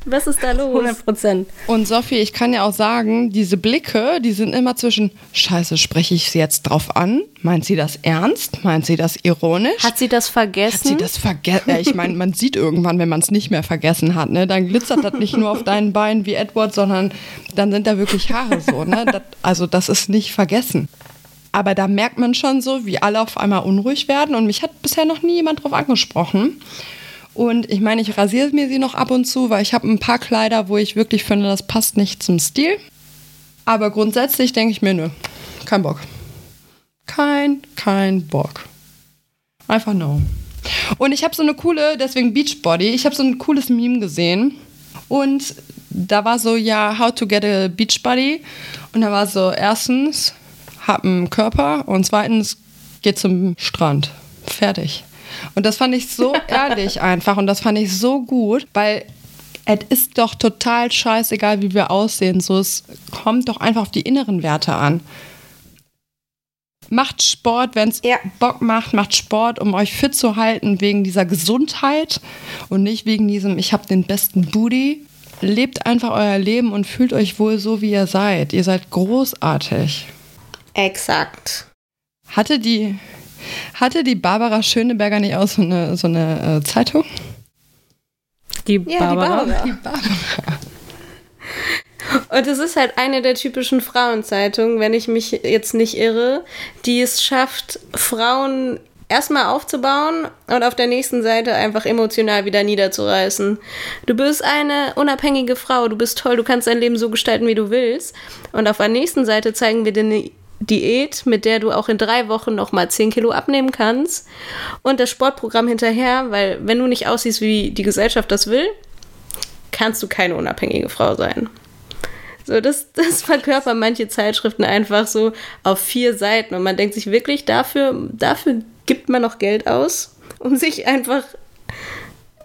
Was ist da los? 100 Prozent. Und Sophie, ich kann ja auch sagen, diese Blicke, die sind immer zwischen, scheiße, spreche ich sie jetzt drauf an? Meint sie das ernst? Meint sie das ironisch? Hat sie das vergessen? Hat sie das vergessen? Ja, ich meine, man sieht irgendwann, wenn man es nicht mehr vergessen hat, ne? Dann glitzert das nicht nur auf deinen Beinen wie Edward, sondern dann sind da wirklich Haare so, ne? Das, also das ist nicht vergessen. Aber da merkt man schon so, wie alle auf einmal unruhig werden und mich hat bisher noch nie jemand drauf angesprochen. Und ich meine, ich rasiere mir sie noch ab und zu, weil ich habe ein paar Kleider, wo ich wirklich finde, das passt nicht zum Stil. Aber grundsätzlich denke ich mir, nö, kein Bock. Kein, kein Bock. Einfach no. Und ich habe so eine coole, deswegen Beachbody, ich habe so ein cooles Meme gesehen. Und da war so, ja, how to get a Beachbody. Und da war so, erstens, hab einen Körper und zweitens, geh zum Strand. Fertig. Und das fand ich so ehrlich einfach und das fand ich so gut, weil es ist doch total scheißegal, wie wir aussehen. So, es kommt doch einfach auf die inneren Werte an. Macht Sport, wenn es Ja. Bock macht, macht Sport, um euch fit zu halten, wegen dieser Gesundheit und nicht wegen diesem, ich habe den besten Booty. Lebt einfach euer Leben und fühlt euch wohl so, wie ihr seid. Ihr seid großartig. Exakt. Hatte die, hatte die Barbara Schöneberger nicht auch so eine, so eine äh, Zeitung? Die Ja, Barbara. die Barbara. Und es ist halt eine der typischen Frauenzeitungen, wenn ich mich jetzt nicht irre, die es schafft, Frauen erstmal aufzubauen und auf der nächsten Seite einfach emotional wieder niederzureißen. Du bist eine unabhängige Frau, du bist toll, du kannst dein Leben so gestalten, wie du willst. Und auf der nächsten Seite zeigen wir dir eine Diät, mit der du auch in drei Wochen nochmal 10 Kilo abnehmen kannst. Und das Sportprogramm hinterher, weil wenn du nicht aussiehst, wie die Gesellschaft das will, kannst du keine unabhängige Frau sein. So, das, das verkörpern manche Zeitschriften einfach so auf vier Seiten und man denkt sich wirklich, dafür, dafür gibt man noch Geld aus, um sich einfach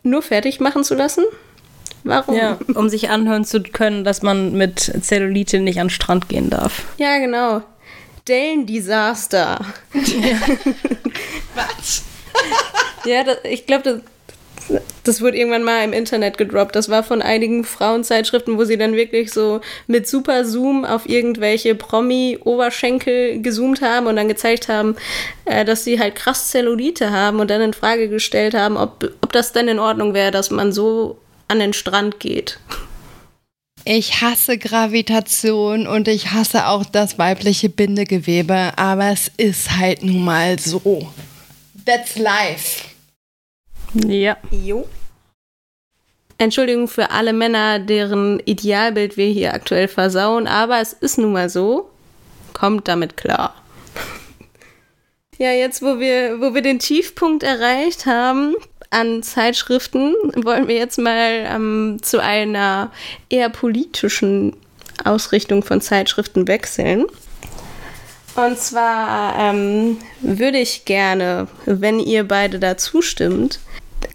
nur fertig machen zu lassen? Warum? Ja, um sich anhören zu können, dass man mit Zellulite nicht an den Strand gehen darf. Ja, genau. Dellen-Desaster. Was? Ja, das, ich glaube, das, das wurde irgendwann mal im Internet gedroppt. Das war von einigen Frauenzeitschriften, wo sie dann wirklich so mit super Zoom auf irgendwelche Promi-Oberschenkel gezoomt haben und dann gezeigt haben, äh, dass sie halt krass Zellulite haben und dann in Frage gestellt haben, ob, ob das denn in Ordnung wäre, dass man so an den Strand geht. Ich hasse Gravitation und ich hasse auch das weibliche Bindegewebe, aber es ist halt nun mal so. That's life. Ja. Jo. Entschuldigung für alle Männer, deren Idealbild wir hier aktuell versauen, aber es ist nun mal so. Kommt damit klar. Ja, jetzt, wo wir, wo wir den Tiefpunkt erreicht haben an Zeitschriften, wollen wir jetzt mal ähm, zu einer eher politischen Ausrichtung von Zeitschriften wechseln. Und zwar ähm, würde ich gerne, wenn ihr beide da zustimmt,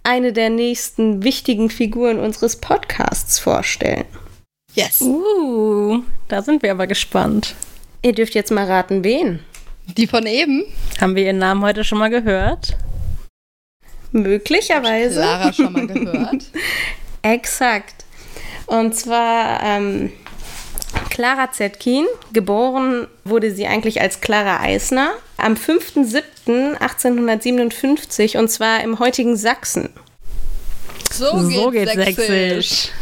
eine der nächsten wichtigen Figuren unseres Podcasts vorstellen. Yes. Uh, da sind wir aber gespannt. Ihr dürft jetzt mal raten, wen. Die von eben? Haben wir ihren Namen heute schon mal gehört? Möglicherweise. Lara schon mal gehört. Exakt. Und zwar ähm, Clara Zetkin, geboren wurde sie eigentlich als Clara Eisner, am 5.7.1857 und zwar im heutigen Sachsen. So geht's, so geht's sächsisch. sächsisch.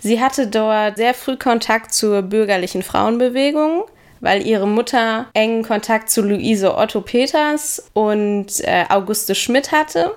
Sie hatte dort sehr früh Kontakt zur bürgerlichen Frauenbewegung, weil ihre Mutter engen Kontakt zu Luise Otto Peters und äh, Auguste Schmidt hatte.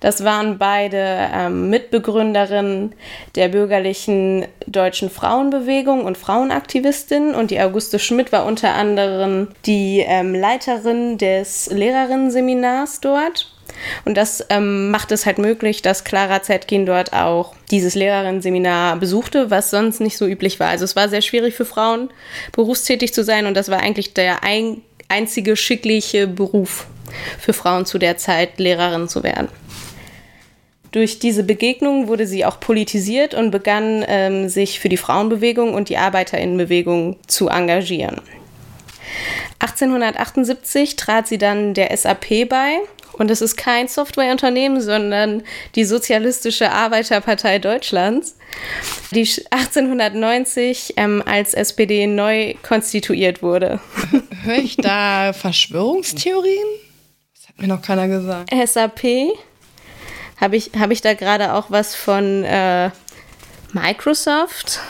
Das waren beide ähm, Mitbegründerinnen der bürgerlichen deutschen Frauenbewegung und Frauenaktivistinnen. Und die Auguste Schmidt war unter anderem die ähm, Leiterin des Lehrerinnenseminars dort. Und das ähm, macht es halt möglich, dass Clara Zetkin dort auch dieses Lehrerinnenseminar besuchte, was sonst nicht so üblich war. Also es war sehr schwierig für Frauen, berufstätig zu sein und das war eigentlich der ein, einzige schickliche Beruf für Frauen zu der Zeit, Lehrerin zu werden. Durch diese Begegnung wurde sie auch politisiert und begann ähm, sich für die Frauenbewegung und die Arbeiterinnenbewegung zu engagieren. 1878 trat sie dann der SAP bei und es ist kein Softwareunternehmen, sondern die Sozialistische Arbeiterpartei Deutschlands, die 1890 ähm, als SPD neu konstituiert wurde. Höre ich da Verschwörungstheorien? Das hat mir noch keiner gesagt. SAP? Habe ich, hab ich da gerade auch was von äh, Microsoft?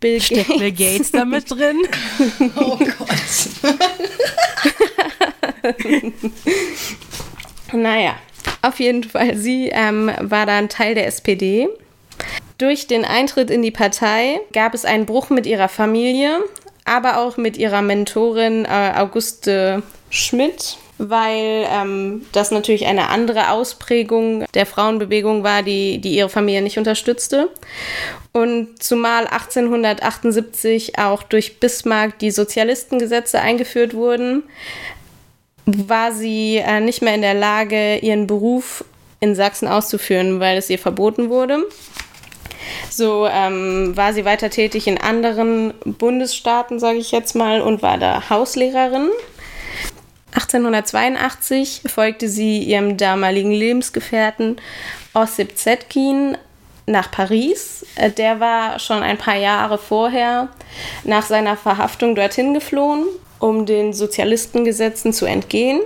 Bill Steckt Gates. Bill Gates da mit drin? oh Gott. Naja, auf jeden Fall, sie ähm, war dann Teil der SPD. Durch den Eintritt in die Partei gab es einen Bruch mit ihrer Familie, aber auch mit ihrer Mentorin äh, Auguste Schmidt, weil ähm, das natürlich eine andere Ausprägung der Frauenbewegung war, die, die ihre Familie nicht unterstützte. Und zumal 1878 auch durch Bismarck die Sozialistengesetze eingeführt wurden, war sie äh, nicht mehr in der Lage, ihren Beruf in Sachsen auszuführen, weil es ihr verboten wurde. So ähm, war sie weiter tätig in anderen Bundesstaaten, sage ich jetzt mal, und war da Hauslehrerin. 1882 folgte sie ihrem damaligen Lebensgefährten Ossip Zetkin nach Paris. Äh, der war schon ein paar Jahre vorher nach seiner Verhaftung dorthin geflohen um den Sozialistengesetzen zu entgehen,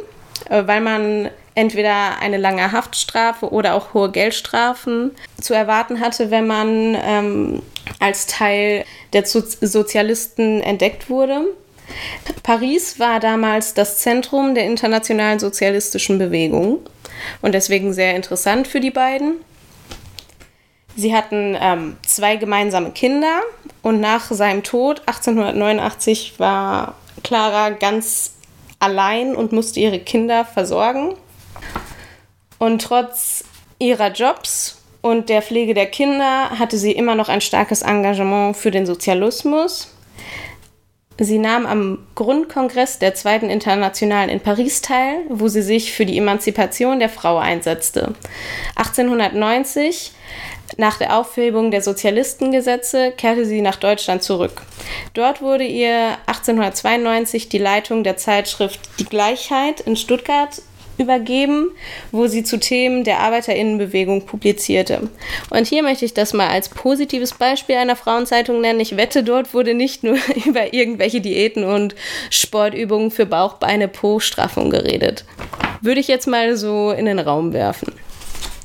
äh, weil man entweder eine lange Haftstrafe oder auch hohe Geldstrafen zu erwarten hatte, wenn man ähm, als Teil der Sozialisten entdeckt wurde. Paris war damals das Zentrum der internationalen sozialistischen Bewegung und deswegen sehr interessant für die beiden. Sie hatten ähm, zwei gemeinsame Kinder und nach seinem Tod 1889 war Clara ganz allein und musste ihre Kinder versorgen. Und trotz ihrer Jobs und der Pflege der Kinder hatte sie immer noch ein starkes Engagement für den Sozialismus. Sie nahm am Grundkongress der Zweiten Internationalen in Paris teil, wo sie sich für die Emanzipation der Frau einsetzte. 1890 nach der Aufhebung der Sozialistengesetze kehrte sie nach Deutschland zurück. Dort wurde ihr 1892 die Leitung der Zeitschrift Die Gleichheit in Stuttgart übergeben, wo sie zu Themen der Arbeiterinnenbewegung publizierte. Und hier möchte ich das mal als positives Beispiel einer Frauenzeitung nennen. Ich wette, dort wurde nicht nur über irgendwelche Diäten und Sportübungen für Bauch, Beine, Po, Straffung geredet. Würde ich jetzt mal so in den Raum werfen.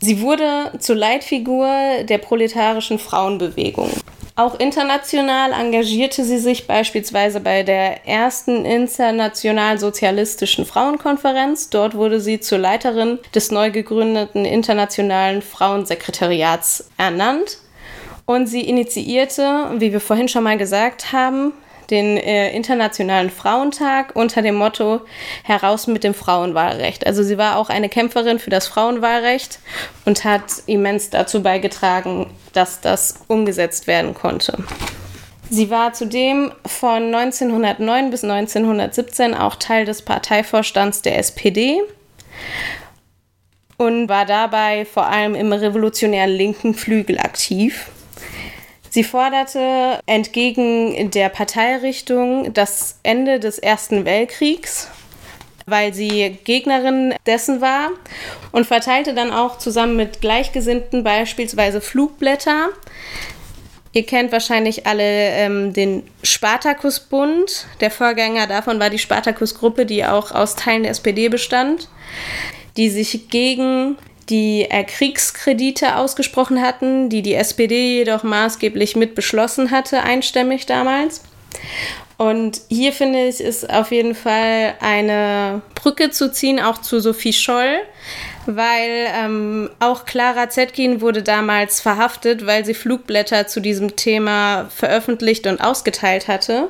Sie wurde zur Leitfigur der proletarischen Frauenbewegung. Auch international engagierte sie sich beispielsweise bei der ersten international-sozialistischen Frauenkonferenz. Dort wurde sie zur Leiterin des neu gegründeten Internationalen Frauensekretariats ernannt. Und sie initiierte, wie wir vorhin schon mal gesagt haben, den äh, Internationalen Frauentag unter dem Motto Heraus mit dem Frauenwahlrecht. Also sie war auch eine Kämpferin für das Frauenwahlrecht und hat immens dazu beigetragen, dass das umgesetzt werden konnte. Sie war zudem von 1909 bis 1917 auch Teil des Parteivorstands der SPD und war dabei vor allem im revolutionären linken Flügel aktiv. Sie forderte entgegen der Parteirichtung das Ende des Ersten Weltkriegs, weil sie Gegnerin dessen war und verteilte dann auch zusammen mit Gleichgesinnten beispielsweise Flugblätter. Ihr kennt wahrscheinlich alle ähm, den Spartakusbund. Der Vorgänger davon war die Spartakusgruppe, die auch aus Teilen der SPD bestand, die sich gegen die äh, Kriegskredite ausgesprochen hatten, die die SPD jedoch maßgeblich mit beschlossen hatte, einstimmig damals. Und hier finde ich, ist auf jeden Fall eine Brücke zu ziehen, auch zu Sophie Scholl, weil ähm, auch Clara Zetkin wurde damals verhaftet, weil sie Flugblätter zu diesem Thema veröffentlicht und ausgeteilt hatte.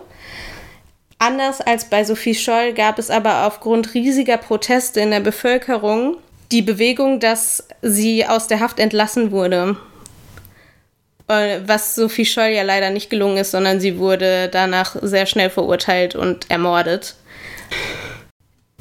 Anders als bei Sophie Scholl gab es aber aufgrund riesiger Proteste in der Bevölkerung die Bewegung, dass sie aus der Haft entlassen wurde. Äh, was Sophie Scholl ja leider nicht gelungen ist, sondern sie wurde danach sehr schnell verurteilt und ermordet.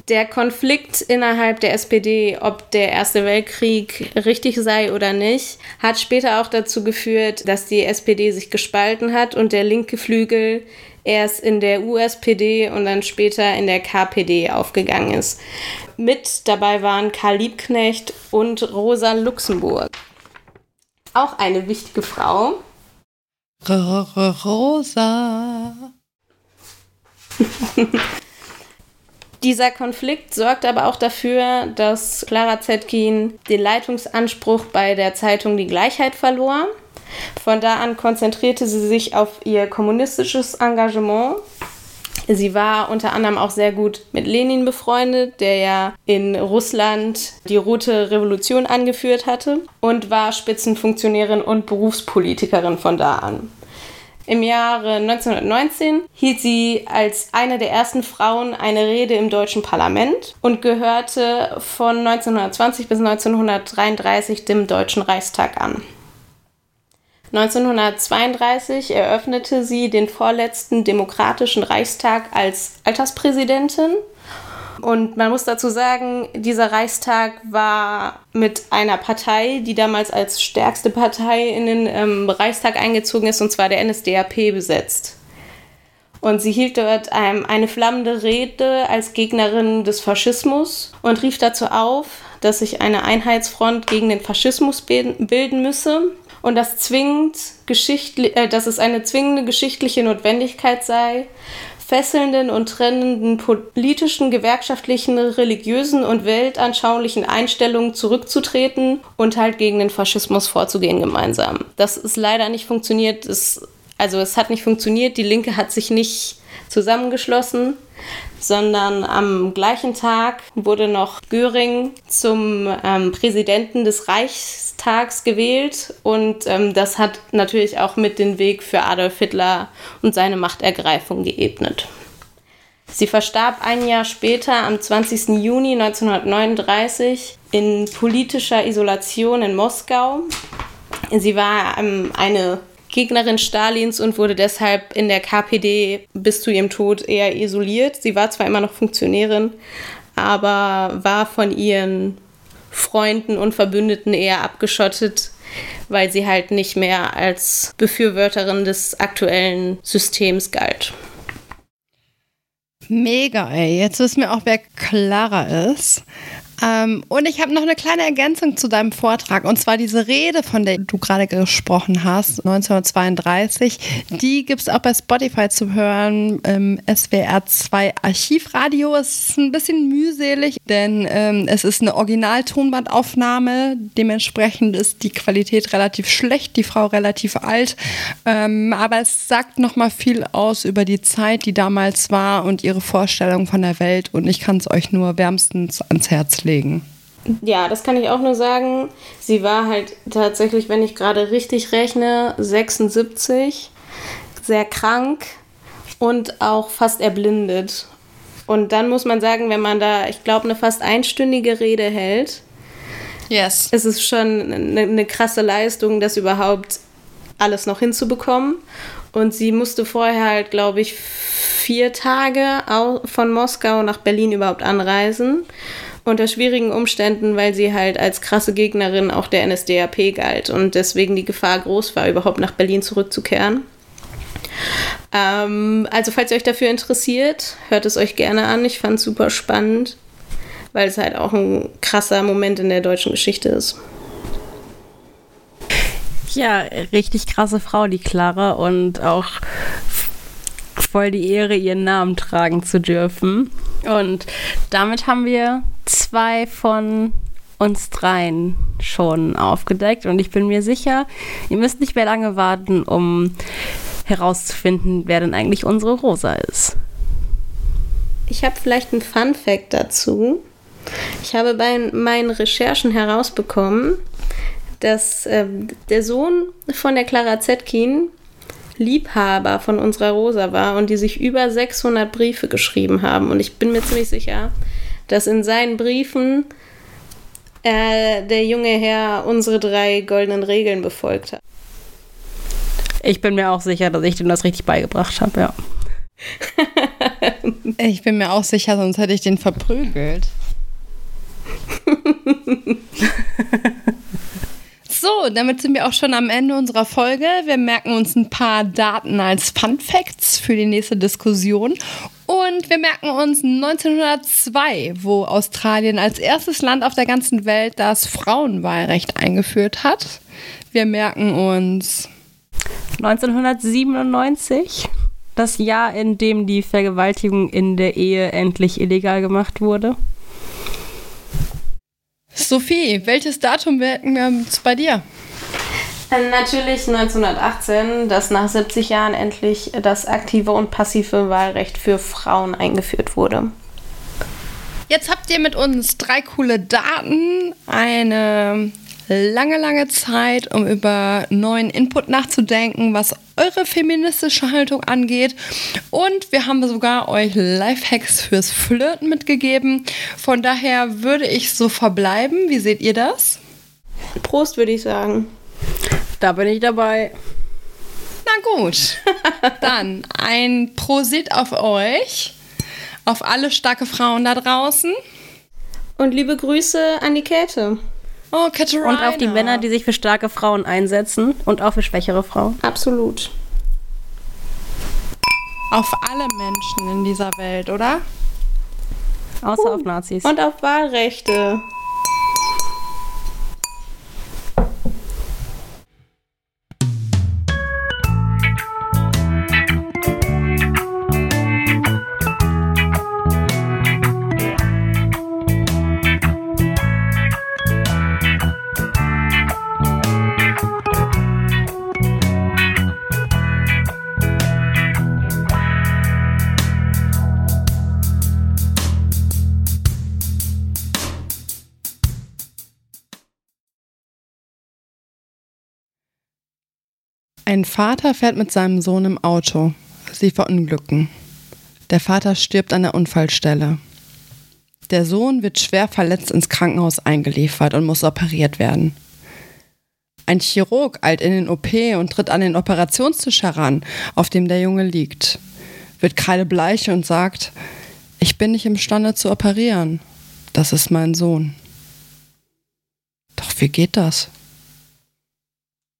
Der Konflikt innerhalb der SPD, ob der Erste Weltkrieg richtig sei oder nicht, hat später auch dazu geführt, dass die SPD sich gespalten hat und der linke Flügel erst in der USPD und dann später in der KPD aufgegangen ist. Mit dabei waren Karl Liebknecht und Rosa Luxemburg. Auch eine wichtige Frau. Rosa. Dieser Konflikt sorgt aber auch dafür, dass Clara Zetkin den Leitungsanspruch bei der Zeitung Die Gleichheit verlor. Von da an konzentrierte sie sich auf ihr kommunistisches Engagement. Sie war unter anderem auch sehr gut mit Lenin befreundet, der ja in Russland die Rote Revolution angeführt hatte und war Spitzenfunktionärin und Berufspolitikerin von da an. Im Jahre 1919 hielt sie als eine der ersten Frauen eine Rede im deutschen Parlament und gehörte von 1920 bis 1933 dem Deutschen Reichstag an. 1932 eröffnete sie den vorletzten demokratischen Reichstag als Alterspräsidentin und man muss dazu sagen, dieser Reichstag war mit einer Partei, die damals als stärkste Partei in den ähm, Reichstag eingezogen ist, und zwar der NSDAP besetzt. Und sie hielt dort ähm, eine flammende Rede als Gegnerin des Faschismus und rief dazu auf, dass sich eine Einheitsfront gegen den Faschismus bilden müsse und das zwingend äh, dass es eine zwingende geschichtliche Notwendigkeit sei, fesselnden und trennenden politischen, gewerkschaftlichen, religiösen und weltanschaulichen Einstellungen zurückzutreten und halt gegen den Faschismus vorzugehen gemeinsam. Das ist leider nicht funktioniert. Es, also es hat nicht funktioniert. Die Linke hat sich nicht zusammengeschlossen, sondern am gleichen Tag wurde noch Göring zum ähm, Präsidenten des Reichstags gewählt und ähm, das hat natürlich auch mit den Weg für Adolf Hitler und seine Machtergreifung geebnet. Sie verstarb ein Jahr später, am 20. Juni 1939, in politischer Isolation in Moskau. Sie war ähm, eine Gegnerin Stalins und wurde deshalb in der KPD bis zu ihrem Tod eher isoliert. Sie war zwar immer noch Funktionärin, aber war von ihren Freunden und Verbündeten eher abgeschottet, weil sie halt nicht mehr als Befürworterin des aktuellen Systems galt. Mega, ey. Jetzt wissen wir auch, wer Clara ist. Ähm, und ich habe noch eine kleine Ergänzung zu deinem Vortrag. Und zwar diese Rede, von der du gerade gesprochen hast, 1932. Die gibt es auch bei Spotify zu hören. Im SWR 2 Archivradio. Es ist ein bisschen mühselig, denn ähm, es ist eine Originaltonbandaufnahme. Dementsprechend ist die Qualität relativ schlecht, die Frau relativ alt. Ähm, aber es sagt nochmal viel aus über die Zeit, die damals war und ihre Vorstellung von der Welt. Und ich kann es euch nur wärmstens ans Herz legen legen. Ja, das kann ich auch nur sagen. Sie war halt tatsächlich, wenn ich gerade richtig rechne, 76, sehr krank und auch fast erblindet. Und dann muss man sagen, wenn man da, ich glaube, eine fast einstündige Rede hält, yes. ist es schon eine, eine krasse Leistung, das überhaupt alles noch hinzubekommen. Und sie musste vorher halt, glaube ich, vier Tage von Moskau nach Berlin überhaupt anreisen unter schwierigen Umständen, weil sie halt als krasse Gegnerin auch der NSDAP galt und deswegen die Gefahr groß war, überhaupt nach Berlin zurückzukehren. Ähm, also falls ihr euch dafür interessiert, hört es euch gerne an. Ich fand es super spannend, weil es halt auch ein krasser Moment in der deutschen Geschichte ist. Ja, richtig krasse Frau, die Clara, und auch voll die Ehre, ihren Namen tragen zu dürfen. Und damit haben wir zwei von uns dreien schon aufgedeckt und ich bin mir sicher, ihr müsst nicht mehr lange warten, um herauszufinden, wer denn eigentlich unsere Rosa ist. Ich habe vielleicht einen Fun Fact dazu. Ich habe bei meinen Recherchen herausbekommen, dass äh, der Sohn von der Clara Zetkin Liebhaber von unserer Rosa war und die sich über 600 Briefe geschrieben haben. Und ich bin mir ziemlich sicher, dass in seinen Briefen äh, der junge Herr unsere drei goldenen Regeln befolgt hat. Ich bin mir auch sicher, dass ich dem das richtig beigebracht habe, ja. ich bin mir auch sicher, sonst hätte ich den verprügelt. So, damit sind wir auch schon am Ende unserer Folge. Wir merken uns ein paar Daten als Fun Facts für die nächste Diskussion. Und wir merken uns 1902, wo Australien als erstes Land auf der ganzen Welt das Frauenwahlrecht eingeführt hat. Wir merken uns 1997, das Jahr, in dem die Vergewaltigung in der Ehe endlich illegal gemacht wurde. Sophie, welches Datum merken wir uns bei dir? Äh, natürlich 1918, dass nach 70 Jahren endlich das aktive und passive Wahlrecht für Frauen eingeführt wurde. Jetzt habt ihr mit uns drei coole Daten, eine lange, lange Zeit, um über neuen Input nachzudenken, was eure feministische Haltung angeht. Und wir haben sogar euch Lifehacks fürs Flirten mitgegeben. Von daher würde ich so verbleiben. Wie seht ihr das? Prost, würde ich sagen. Da bin ich dabei. Na gut. Dann ein Prosit auf euch, auf alle starke Frauen da draußen. Und liebe Grüße an die Käthe. Oh, Katarina. Und auf die Männer, die sich für starke Frauen einsetzen und auch für schwächere Frauen. Absolut. Auf alle Menschen in dieser Welt, oder? Außer uh. auf Nazis. Und auf Wahlrechte. Ein Vater fährt mit seinem Sohn im Auto. Sie verunglücken. Der Vater stirbt an der Unfallstelle. Der Sohn wird schwer verletzt ins Krankenhaus eingeliefert und muss operiert werden. Ein Chirurg eilt in den OP und tritt an den Operationstisch heran, auf dem der Junge liegt, wird kreidebleich und sagt, ich bin nicht imstande zu operieren. Das ist mein Sohn. Doch wie geht das?